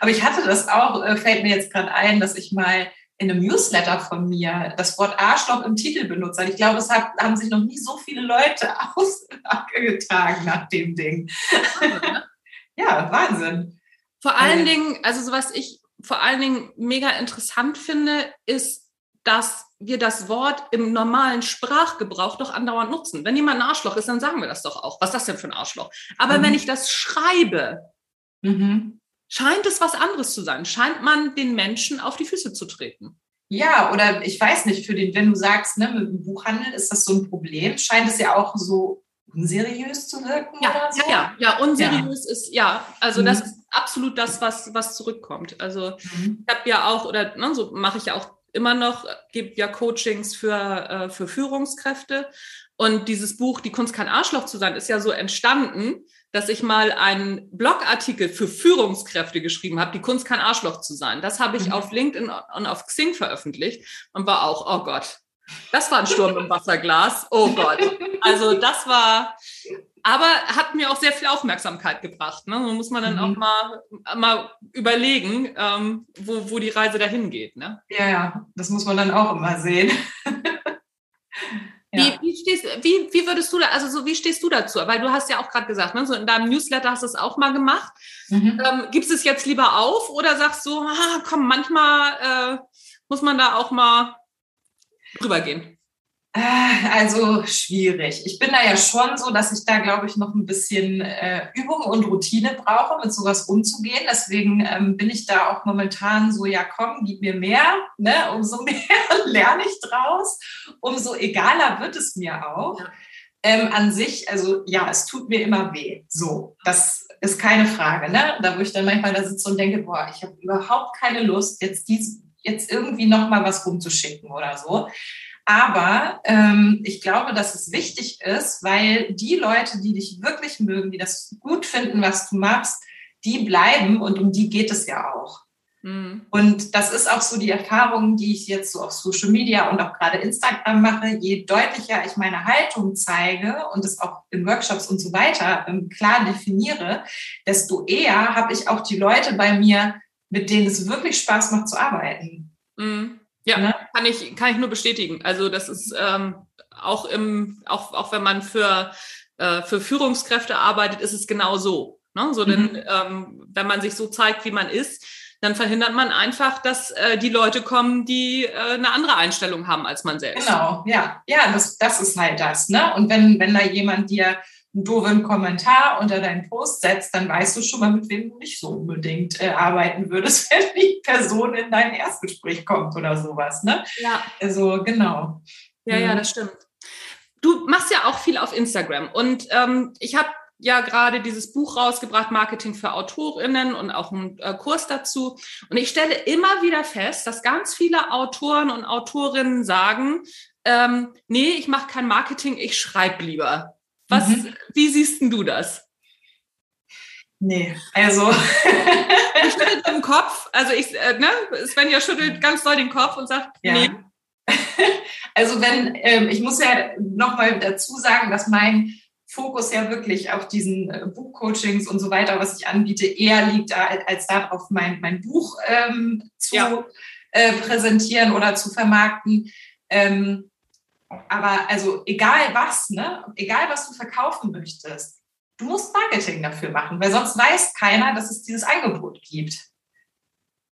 Aber ich hatte das auch, äh, fällt mir jetzt gerade ein, dass ich mal in einem Newsletter von mir das Wort Arschloch im Titel benutzt. Ich glaube, es hat, haben sich noch nie so viele Leute ausgetragen nach dem Ding. ja, Wahnsinn. Vor allen Dingen, also so was ich vor allen Dingen mega interessant finde, ist, dass wir das Wort im normalen Sprachgebrauch doch andauernd nutzen. Wenn jemand ein Arschloch ist, dann sagen wir das doch auch. Was ist das denn für ein Arschloch? Aber mhm. wenn ich das schreibe, mhm. scheint es was anderes zu sein. Scheint man den Menschen auf die Füße zu treten. Ja, oder ich weiß nicht, für den, wenn du sagst, ne, mit dem Buchhandel ist das so ein Problem, scheint es ja auch so unseriös zu wirken ja, oder so? Ja, ja, ja unseriös ja. ist, ja, also mhm. das ist absolut das, was, was zurückkommt. Also mhm. ich habe ja auch, oder ne, so mache ich ja auch immer noch, gibt ja Coachings für, äh, für Führungskräfte. Und dieses Buch, Die Kunst kein Arschloch zu sein, ist ja so entstanden, dass ich mal einen Blogartikel für Führungskräfte geschrieben habe, die Kunst kein Arschloch zu sein. Das habe ich mhm. auf LinkedIn und auf Xing veröffentlicht und war auch, oh Gott, das war ein Sturm im Wasserglas. Oh Gott. Also das war, aber hat mir auch sehr viel Aufmerksamkeit gebracht. Ne? So muss man dann mhm. auch mal, mal überlegen, ähm, wo, wo die Reise dahin geht. Ne? Ja, ja, das muss man dann auch immer sehen. ja. wie, wie, stehst, wie, wie würdest du da, also so wie stehst du dazu? Weil du hast ja auch gerade gesagt, ne, so in deinem Newsletter hast du es auch mal gemacht. Mhm. Ähm, gibst es jetzt lieber auf oder sagst du, ah, komm, manchmal äh, muss man da auch mal drüber gehen? Äh, also schwierig. Ich bin da ja schon so, dass ich da, glaube ich, noch ein bisschen äh, Übung und Routine brauche, mit sowas umzugehen. Deswegen ähm, bin ich da auch momentan so, ja komm, gib mir mehr, ne? umso mehr lerne ich draus, umso egaler wird es mir auch. Ja. Ähm, an sich, also ja, es tut mir immer weh. So, das ist keine Frage. Ne? Da wo ich dann manchmal da sitze und denke, boah, ich habe überhaupt keine Lust, jetzt dies, jetzt irgendwie noch mal was rumzuschicken oder so. Aber ähm, ich glaube, dass es wichtig ist, weil die Leute, die dich wirklich mögen, die das gut finden, was du machst, die bleiben und um die geht es ja auch. Mhm. Und das ist auch so die Erfahrung, die ich jetzt so auf Social Media und auch gerade Instagram mache. Je deutlicher ich meine Haltung zeige und es auch in Workshops und so weiter ähm, klar definiere, desto eher habe ich auch die Leute bei mir, mit denen es wirklich Spaß macht zu arbeiten. Mhm. Ja, ne? Kann, ich, kann ich nur bestätigen. Also das ist ähm, auch im, auch, auch wenn man für, äh, für Führungskräfte arbeitet, ist es genau so. Ne? So, denn mhm. ähm, wenn man sich so zeigt, wie man ist, dann verhindert man einfach, dass äh, die Leute kommen, die äh, eine andere Einstellung haben als man selbst. Genau, ja, ja, das, das ist halt das. Ne? Und wenn, wenn da jemand dir einen doofen Kommentar unter deinen Post setzt, dann weißt du schon mal, mit wem du nicht so unbedingt äh, arbeiten würdest, wenn die Person in dein Erstgespräch kommt oder sowas. Ne? Ja. Also genau. Ja, ja, mhm. das stimmt. Du machst ja auch viel auf Instagram und ähm, ich habe ja gerade dieses Buch rausgebracht, Marketing für Autorinnen und auch einen äh, Kurs dazu. Und ich stelle immer wieder fest, dass ganz viele Autoren und Autorinnen sagen, ähm, nee, ich mache kein Marketing, ich schreibe lieber. Was, mhm. Wie siehst du das? Nee, also. ich schüttelt im Kopf. Also ich, äh, ne, Svenja schüttelt ganz doll den Kopf und sagt, ja. nee. Also wenn, ähm, ich muss ja nochmal dazu sagen, dass mein Fokus ja wirklich auf diesen äh, Buchcoachings und so weiter, was ich anbiete, eher liegt als, als darauf, mein, mein Buch ähm, zu ja. äh, präsentieren oder zu vermarkten. Ähm, aber also egal was, ne? egal was du verkaufen möchtest, du musst Marketing dafür machen, weil sonst weiß keiner, dass es dieses Angebot gibt.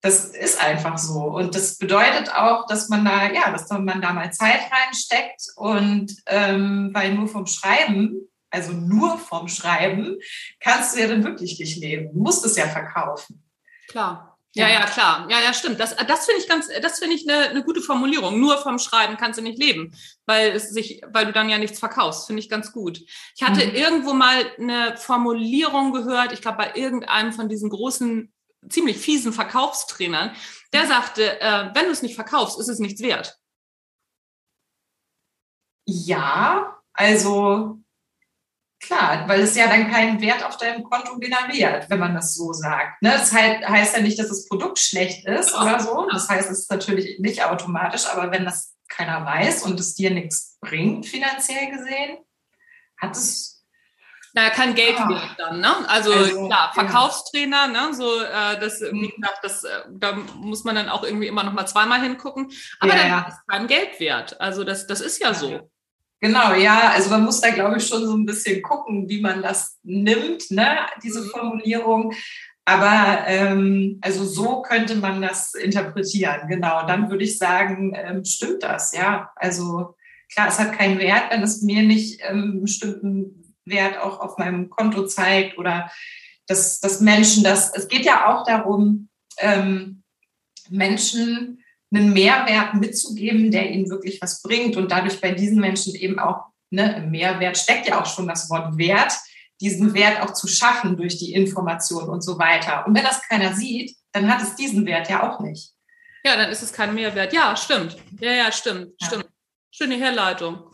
Das ist einfach so. Und das bedeutet auch, dass man da, ja, dass man da mal Zeit reinsteckt und ähm, weil nur vom Schreiben, also nur vom Schreiben, kannst du ja dann wirklich nicht leben. Du musst es ja verkaufen. Klar. Ja, ja, klar. Ja, ja, stimmt. Das, das finde ich ganz, das finde ich eine, eine gute Formulierung. Nur vom Schreiben kannst du nicht leben, weil es sich, weil du dann ja nichts verkaufst. Finde ich ganz gut. Ich hatte mhm. irgendwo mal eine Formulierung gehört, ich glaube bei irgendeinem von diesen großen, ziemlich fiesen Verkaufstrainern, der sagte, äh, wenn du es nicht verkaufst, ist es nichts wert. Ja, also Klar, weil es ja dann keinen Wert auf deinem Konto generiert, wenn man das so sagt. Ne? Das heißt ja nicht, dass das Produkt schlecht ist oder so. Das heißt, es ist natürlich nicht automatisch, aber wenn das keiner weiß und es dir nichts bringt, finanziell gesehen, hat es Naja, kein Geld ah. wird dann, ne? Also, also klar, Verkaufstrainer, ja. ne? So, äh, das, wie mhm. gesagt, das, äh, da muss man dann auch irgendwie immer noch mal zweimal hingucken. Aber ja, dann ja. ist kein Geld wert. Also das, das ist ja so. Genau, ja, also man muss da, glaube ich, schon so ein bisschen gucken, wie man das nimmt, ne, diese mhm. Formulierung. Aber ähm, also so könnte man das interpretieren, genau. Dann würde ich sagen, ähm, stimmt das, ja. Also klar, es hat keinen Wert, wenn es mir nicht ähm, einen bestimmten Wert auch auf meinem Konto zeigt oder dass, dass Menschen das, es geht ja auch darum, ähm, Menschen einen Mehrwert mitzugeben, der ihnen wirklich was bringt und dadurch bei diesen Menschen eben auch, ne, im Mehrwert steckt ja auch schon das Wort Wert, diesen Wert auch zu schaffen durch die Information und so weiter. Und wenn das keiner sieht, dann hat es diesen Wert ja auch nicht. Ja, dann ist es kein Mehrwert. Ja, stimmt. Ja, ja, stimmt, ja. stimmt. Schöne Herleitung.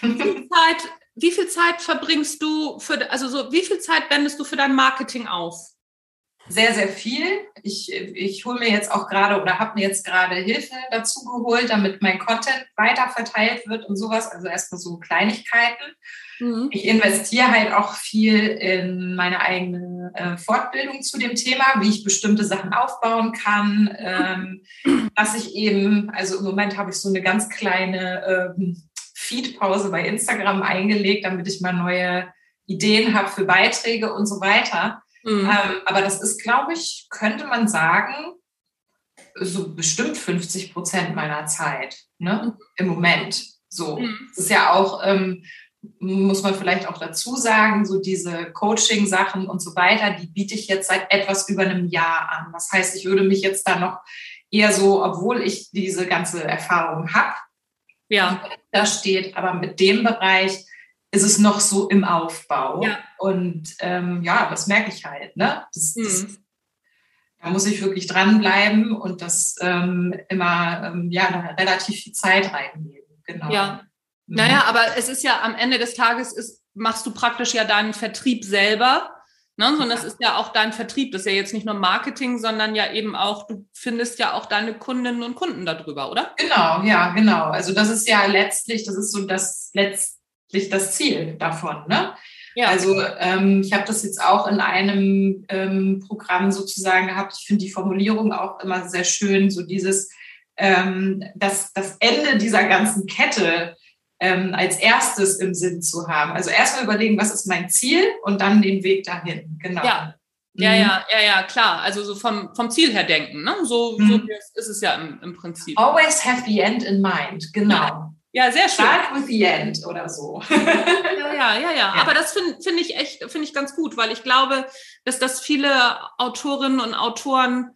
Wie viel, Zeit, wie viel Zeit verbringst du für, also so, wie viel Zeit wendest du für dein Marketing auf? Sehr, sehr viel. Ich, ich hole mir jetzt auch gerade oder habe mir jetzt gerade Hilfe dazu geholt, damit mein Content weiter verteilt wird und sowas. Also erstmal so Kleinigkeiten. Mhm. Ich investiere halt auch viel in meine eigene äh, Fortbildung zu dem Thema, wie ich bestimmte Sachen aufbauen kann. Ähm, dass ich eben, also im Moment habe ich so eine ganz kleine ähm, Feedpause bei Instagram eingelegt, damit ich mal neue Ideen habe für Beiträge und so weiter. Mhm. Ähm, aber das ist, glaube ich, könnte man sagen, so bestimmt 50 Prozent meiner Zeit ne? Mhm. im Moment. So, mhm. das ist ja auch, ähm, muss man vielleicht auch dazu sagen, so diese Coaching-Sachen und so weiter, die biete ich jetzt seit etwas über einem Jahr an. Das heißt, ich würde mich jetzt da noch eher so, obwohl ich diese ganze Erfahrung habe, ja. da steht, aber mit dem Bereich ist es noch so im Aufbau. Ja. Und ähm, ja, das merke ich halt. Ne? Das, mhm. das, da muss ich wirklich dranbleiben und das ähm, immer ähm, ja, relativ viel Zeit reingeben. Genau. Ja. Mhm. Naja, aber es ist ja am Ende des Tages ist, machst du praktisch ja deinen Vertrieb selber. Ne, sondern das ist ja auch dein Vertrieb, das ist ja jetzt nicht nur Marketing, sondern ja eben auch, du findest ja auch deine Kundinnen und Kunden darüber, oder? Genau, ja, genau. Also das ist ja letztlich, das ist so das letzte letztlich das Ziel davon. Ne? Ja. Also ähm, ich habe das jetzt auch in einem ähm, Programm sozusagen gehabt. Ich finde die Formulierung auch immer sehr schön, so dieses, ähm, das, das Ende dieser ganzen Kette ähm, als erstes im Sinn zu haben. Also erstmal überlegen, was ist mein Ziel und dann den Weg dahin. Genau. Ja. Ja, mhm. ja, ja, ja, klar. Also so vom, vom Ziel her denken, ne? So, mhm. so ist es ja im, im Prinzip. Always have the end in mind, genau. Ja. Ja, sehr schön. Start with the end oder so. ja, ja, ja, ja. Aber das finde find ich echt, finde ich ganz gut, weil ich glaube, dass das viele Autorinnen und Autoren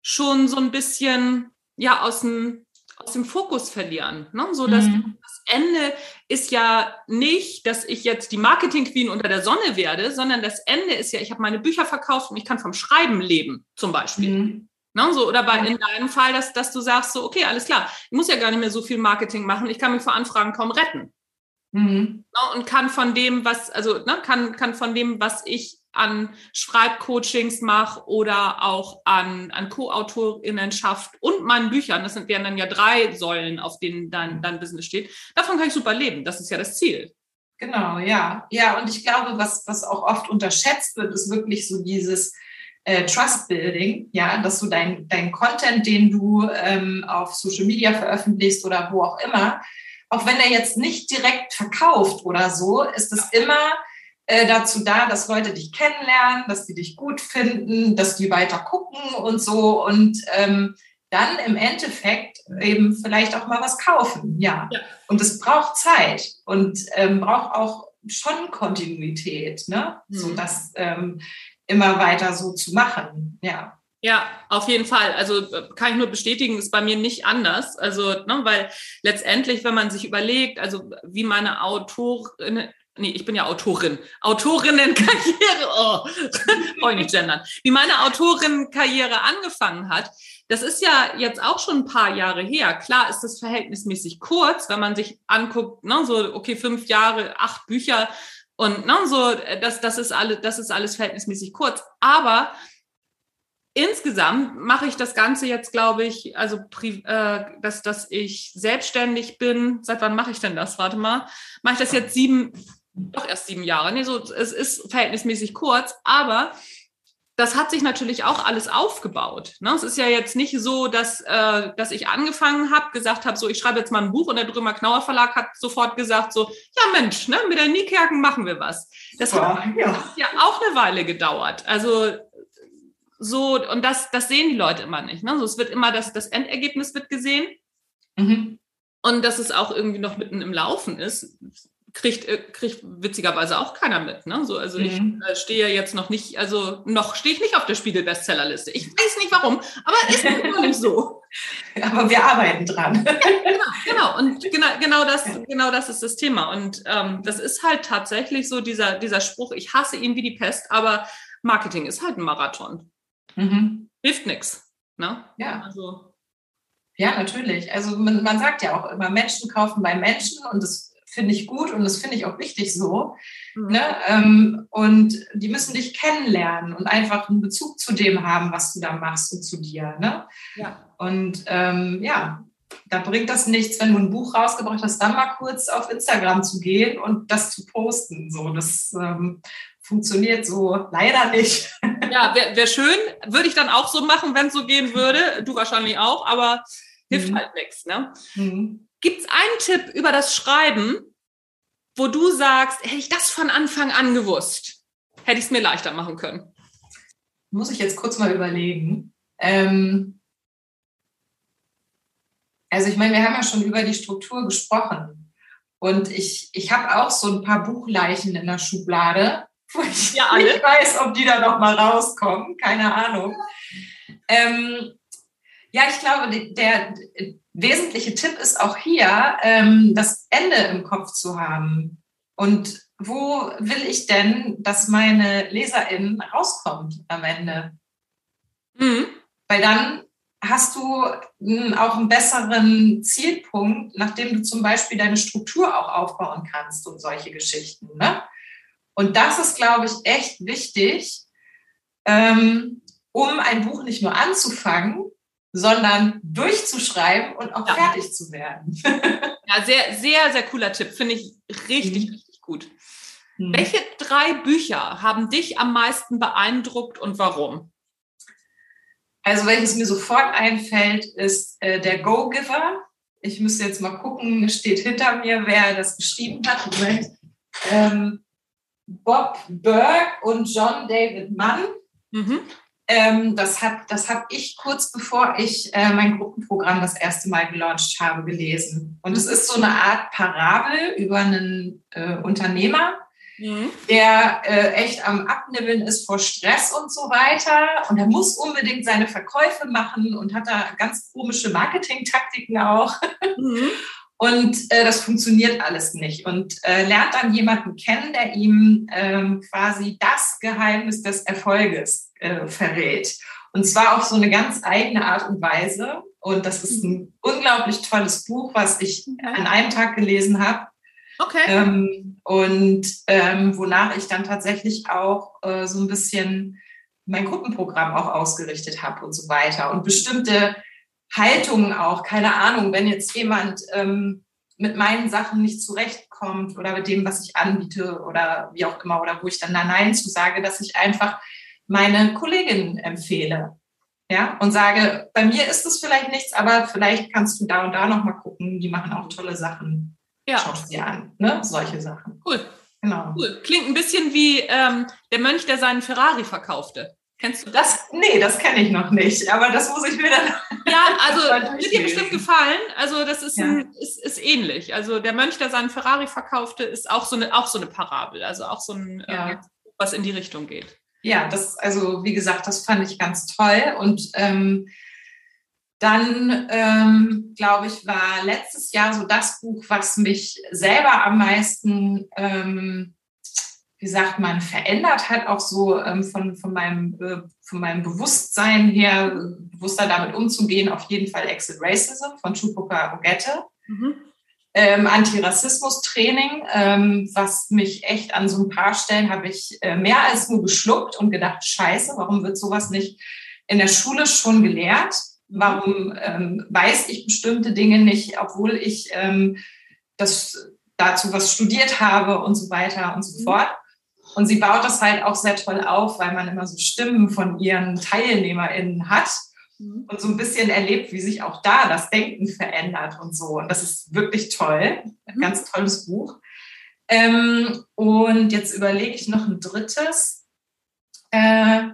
schon so ein bisschen ja aus dem aus dem Fokus verlieren. Ne? So dass mhm. Ende ist ja nicht, dass ich jetzt die Marketing Queen unter der Sonne werde, sondern das Ende ist ja, ich habe meine Bücher verkauft und ich kann vom Schreiben leben, zum Beispiel. Mhm. Ne, so, oder bei, in deinem Fall, dass, dass du sagst, so, okay, alles klar, ich muss ja gar nicht mehr so viel Marketing machen, ich kann mich vor Anfragen kaum retten. Mhm. Ne, und kann von dem, was, also ne, kann, kann von dem, was ich an Schreibcoachings mache oder auch an, an Co-Autorinnenschaft und meinen Büchern, das sind, wären dann ja drei Säulen, auf denen dein, dein Business steht, davon kann ich super leben. Das ist ja das Ziel. Genau, ja. Ja, und ich glaube, was, was auch oft unterschätzt wird, ist wirklich so dieses, äh, Trust Building, ja, dass du dein, dein Content, den du ähm, auf Social Media veröffentlichst oder wo auch immer, auch wenn er jetzt nicht direkt verkauft oder so, ist es immer äh, dazu da, dass Leute dich kennenlernen, dass die dich gut finden, dass die weiter gucken und so und ähm, dann im Endeffekt eben vielleicht auch mal was kaufen, ja. ja. Und es braucht Zeit und ähm, braucht auch schon Kontinuität, ne? Mhm. So dass ähm, immer weiter so zu machen. Ja. Ja, auf jeden Fall. Also äh, kann ich nur bestätigen, ist bei mir nicht anders. Also, ne, weil letztendlich, wenn man sich überlegt, also wie meine Autorin, nee, ich bin ja Autorin, Autorinnenkarriere, oh, ich nicht gendern, wie meine Autorinnenkarriere angefangen hat, das ist ja jetzt auch schon ein paar Jahre her. Klar ist das verhältnismäßig kurz, wenn man sich anguckt, ne, so, okay, fünf Jahre, acht Bücher, und ne, so, das, das, ist alle, das ist alles verhältnismäßig kurz. Aber insgesamt mache ich das Ganze jetzt, glaube ich, also äh, dass, dass ich selbstständig bin. Seit wann mache ich denn das? Warte mal. Mache ich das jetzt sieben, doch erst sieben Jahre. Nee, so, es ist verhältnismäßig kurz, aber das hat sich natürlich auch alles aufgebaut. Ne? Es ist ja jetzt nicht so, dass, äh, dass ich angefangen habe, gesagt habe, so ich schreibe jetzt mal ein Buch und der Drömer Knauer Verlag hat sofort gesagt, so, ja Mensch, ne, mit der Niekerken machen wir was. Das ja, hat ja. ja auch eine Weile gedauert. Also so, und das, das sehen die Leute immer nicht. Ne? So, es wird immer das, das Endergebnis wird gesehen. Mhm. Und dass es auch irgendwie noch mitten im Laufen ist, kriegt, äh, kriegt witzigerweise auch keiner mit. Ne? So, also mhm. ich äh, stehe jetzt noch nicht, also noch stehe ich nicht auf der Spiegel-Bestsellerliste. Ich weiß nicht warum, aber ist nicht so. Aber wir arbeiten dran. Ja, genau, genau. Und genau, genau, das, genau das ist das Thema. Und ähm, das ist halt tatsächlich so dieser, dieser Spruch, ich hasse ihn wie die Pest, aber Marketing ist halt ein Marathon. Mhm. Hilft nichts. Ne? Ja. Also, ja, natürlich. Also man, man sagt ja auch immer, Menschen kaufen bei Menschen und das finde ich gut und das finde ich auch wichtig so. Mhm. Ne? Ähm, und die müssen dich kennenlernen und einfach einen Bezug zu dem haben, was du da machst und zu dir. Ne? Ja. Und ähm, ja, da bringt das nichts, wenn du ein Buch rausgebracht hast, dann mal kurz auf Instagram zu gehen und das zu posten. So, das ähm, funktioniert so leider nicht. Ja, wäre wär schön. Würde ich dann auch so machen, wenn es so gehen würde. Du wahrscheinlich auch, aber hilft mhm. halt nichts. Ne? Mhm. Gibt es einen Tipp über das Schreiben, wo du sagst, hätte ich das von Anfang an gewusst, hätte ich es mir leichter machen können? Muss ich jetzt kurz mal überlegen. Ähm also ich meine, wir haben ja schon über die Struktur gesprochen. Und ich, ich habe auch so ein paar Buchleichen in der Schublade, wo ich ja, nicht weiß, ob die da noch mal rauskommen. Keine Ahnung. Ähm, ja, ich glaube, der, wesentliche Tipp ist auch hier, ähm, das Ende im Kopf zu haben. Und wo will ich denn, dass meine LeserInnen rauskommt am Ende? Mhm. Weil dann hast du auch einen besseren Zielpunkt, nachdem du zum Beispiel deine Struktur auch aufbauen kannst und solche Geschichten. Ne? Und das ist, glaube ich, echt wichtig, ähm, um ein Buch nicht nur anzufangen, sondern durchzuschreiben und auch ja. fertig zu werden. ja, sehr, sehr, sehr cooler Tipp. Finde ich richtig, mhm. richtig gut. Mhm. Welche drei Bücher haben dich am meisten beeindruckt und warum? Also, welches mir sofort einfällt, ist äh, der Go-Giver. Ich müsste jetzt mal gucken, steht hinter mir, wer das geschrieben hat. Ähm, Bob Burke und John David Mann. Mhm. Ähm, das habe das hab ich kurz bevor ich äh, mein Gruppenprogramm das erste Mal gelauncht habe, gelesen. Und es ist so eine Art Parabel über einen äh, Unternehmer, mhm. der äh, echt am Abnibbeln ist vor Stress und so weiter. Und er muss unbedingt seine Verkäufe machen und hat da ganz komische Marketing-Taktiken auch. Mhm. Und äh, das funktioniert alles nicht. Und äh, lernt dann jemanden kennen, der ihm ähm, quasi das Geheimnis des Erfolges äh, verrät. Und zwar auf so eine ganz eigene Art und Weise. Und das ist ein unglaublich tolles Buch, was ich an einem Tag gelesen habe. Okay. Ähm, und ähm, wonach ich dann tatsächlich auch äh, so ein bisschen mein Gruppenprogramm auch ausgerichtet habe und so weiter. Und bestimmte Haltungen auch, keine Ahnung, wenn jetzt jemand ähm, mit meinen Sachen nicht zurechtkommt oder mit dem, was ich anbiete oder wie auch immer, oder wo ich dann da Nein zu sage, dass ich einfach meine Kolleginnen empfehle. Ja, und sage, bei mir ist es vielleicht nichts, aber vielleicht kannst du da und da nochmal gucken, die machen auch tolle Sachen. Ja. Schau dir an, ne? Solche Sachen. Cool. Genau. Cool. Klingt ein bisschen wie ähm, der Mönch, der seinen Ferrari verkaufte. Kennst du das? nee, das kenne ich noch nicht, aber das muss ich mir dann. Ja, also wird dir bestimmt gefallen. Also das ist, ja. ein, ist, ist ähnlich. Also der Mönch, der seinen Ferrari verkaufte, ist auch so eine, auch so eine Parabel, also auch so ein, ja. äh, was in die Richtung geht. Ja, das, also wie gesagt, das fand ich ganz toll. Und ähm, dann, ähm, glaube ich, war letztes Jahr so das Buch, was mich selber am meisten ähm, wie sagt man, verändert hat, auch so ähm, von, von, meinem, äh, von meinem Bewusstsein her, bewusster damit umzugehen, auf jeden Fall Exit Racism von Chupoka Ogette. Mhm. Ähm, Antirassismus-Training, ähm, was mich echt an so ein paar Stellen habe ich äh, mehr als nur geschluckt und gedacht, scheiße, warum wird sowas nicht in der Schule schon gelehrt? Warum ähm, weiß ich bestimmte Dinge nicht, obwohl ich ähm, das dazu was studiert habe und so weiter und so mhm. fort. Und sie baut das halt auch sehr toll auf, weil man immer so Stimmen von ihren TeilnehmerInnen hat mhm. und so ein bisschen erlebt, wie sich auch da das Denken verändert und so. Und das ist wirklich toll. Ein mhm. ganz tolles Buch. Ähm, und jetzt überlege ich noch ein drittes. Äh,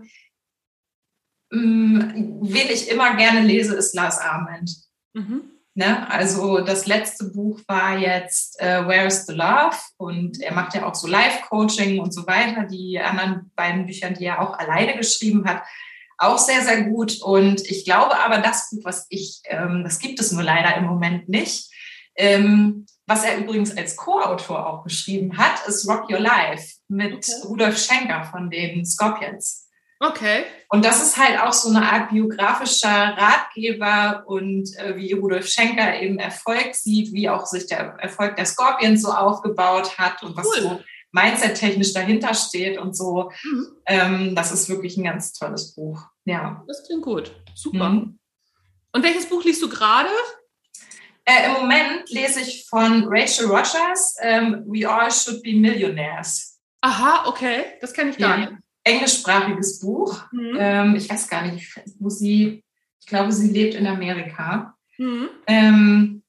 mm, wen ich immer gerne lese, ist Lars Arment. Mhm. Ne? Also das letzte Buch war jetzt uh, Where is the Love? Und er macht ja auch so Live-Coaching und so weiter. Die anderen beiden Bücher, die er auch alleine geschrieben hat, auch sehr, sehr gut. Und ich glaube aber, das Buch, was ich, ähm, das gibt es nur leider im Moment nicht, ähm, was er übrigens als Co-Autor auch geschrieben hat, ist Rock Your Life mit okay. Rudolf Schenker von den Scorpions. Okay. Und das ist halt auch so eine Art biografischer Ratgeber und äh, wie Rudolf Schenker eben Erfolg sieht, wie auch sich der Erfolg der Scorpions so aufgebaut hat und was cool. so mindset-technisch dahinter steht und so. Mhm. Ähm, das ist wirklich ein ganz tolles Buch. Ja. Das klingt gut. Super. Mhm. Und welches Buch liest du gerade? Äh, Im Moment lese ich von Rachel Rogers, ähm, We All Should Be Millionaires. Aha, okay. Das kenne ich gar ja. nicht englischsprachiges Buch. Mhm. Ähm, ich weiß gar nicht, wo sie, ich glaube, sie lebt in Amerika. Mhm. Ähm,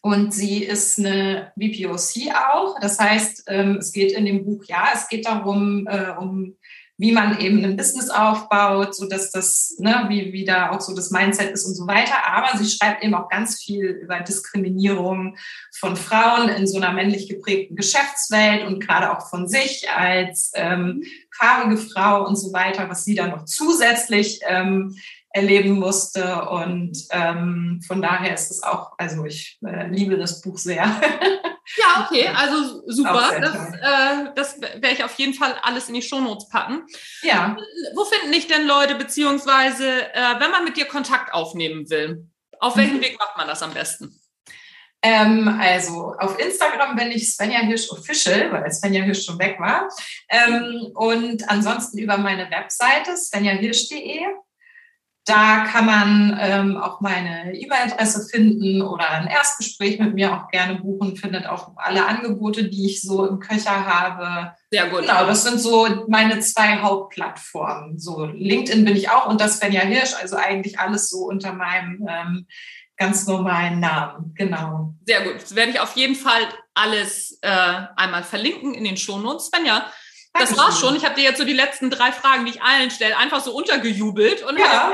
und sie ist eine VPOC auch. Das heißt, ähm, es geht in dem Buch, ja, es geht darum, äh, um wie man eben ein Business aufbaut, so dass das, ne, wie, wie da auch so das Mindset ist und so weiter. Aber sie schreibt eben auch ganz viel über Diskriminierung von Frauen in so einer männlich geprägten Geschäftswelt und gerade auch von sich als ähm, farbige Frau und so weiter, was sie dann noch zusätzlich ähm, erleben musste. Und ähm, von daher ist es auch, also ich äh, liebe das Buch sehr. Ja, okay, also super. Das, äh, das werde ich auf jeden Fall alles in die Shownotes packen. Ja. Wo finden dich denn Leute, beziehungsweise äh, wenn man mit dir Kontakt aufnehmen will, auf welchem mhm. Weg macht man das am besten? Ähm, also auf Instagram bin ich Svenja Hirsch Official, weil Svenja Hirsch schon weg war. Ähm, und ansonsten über meine Webseite svenjahirsch.de. Da kann man ähm, auch meine E-Mail-Adresse finden oder ein Erstgespräch mit mir auch gerne buchen, findet auch alle Angebote, die ich so im Köcher habe. Sehr gut. Genau, das sind so meine zwei Hauptplattformen. So LinkedIn bin ich auch und das Svenja Hirsch, also eigentlich alles so unter meinem ähm, ganz normalen Namen. Genau. Sehr gut. Das werde ich auf jeden Fall alles äh, einmal verlinken in den Shownotes. Svenja, das war's schon. Ich habe dir jetzt so die letzten drei Fragen, die ich allen stelle, einfach so untergejubelt. Und ja.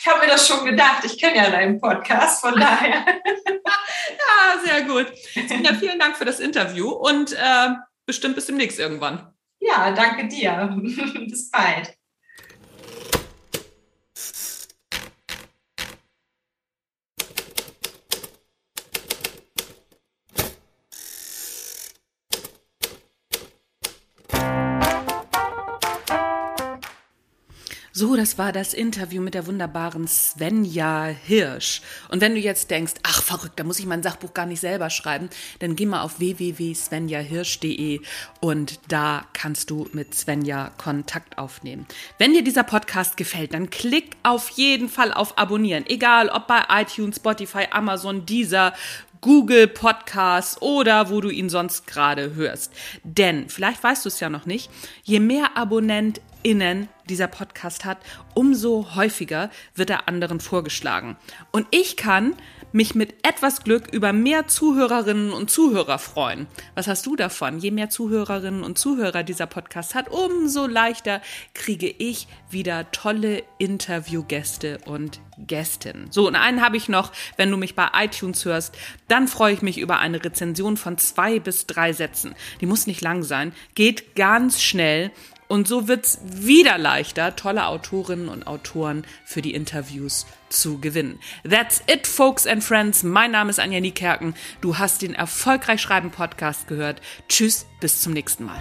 ich habe mir das schon gedacht. Ich kenne ja deinen Podcast, von daher. ja, sehr gut. Ja, vielen Dank für das Interview und äh, bestimmt bis demnächst irgendwann. Ja, danke dir. bis bald. So, das war das Interview mit der wunderbaren Svenja Hirsch. Und wenn du jetzt denkst, ach verrückt, da muss ich mein Sachbuch gar nicht selber schreiben, dann geh mal auf www.svenjahirsch.de und da kannst du mit Svenja Kontakt aufnehmen. Wenn dir dieser Podcast gefällt, dann klick auf jeden Fall auf Abonnieren. Egal ob bei iTunes, Spotify, Amazon, Deezer, Google Podcasts oder wo du ihn sonst gerade hörst. Denn, vielleicht weißt du es ja noch nicht, je mehr AbonnentInnen dieser Podcast hat, umso häufiger wird er anderen vorgeschlagen. Und ich kann mich mit etwas Glück über mehr Zuhörerinnen und Zuhörer freuen. Was hast du davon? Je mehr Zuhörerinnen und Zuhörer dieser Podcast hat, umso leichter kriege ich wieder tolle Interviewgäste und Gästinnen. So, und einen habe ich noch, wenn du mich bei iTunes hörst, dann freue ich mich über eine Rezension von zwei bis drei Sätzen. Die muss nicht lang sein, geht ganz schnell und so wird es wieder leichter, tolle Autorinnen und Autoren für die Interviews zu gewinnen. That's it, folks and friends. Mein Name ist Anja Niekerken. Du hast den Erfolgreich Schreiben Podcast gehört. Tschüss, bis zum nächsten Mal.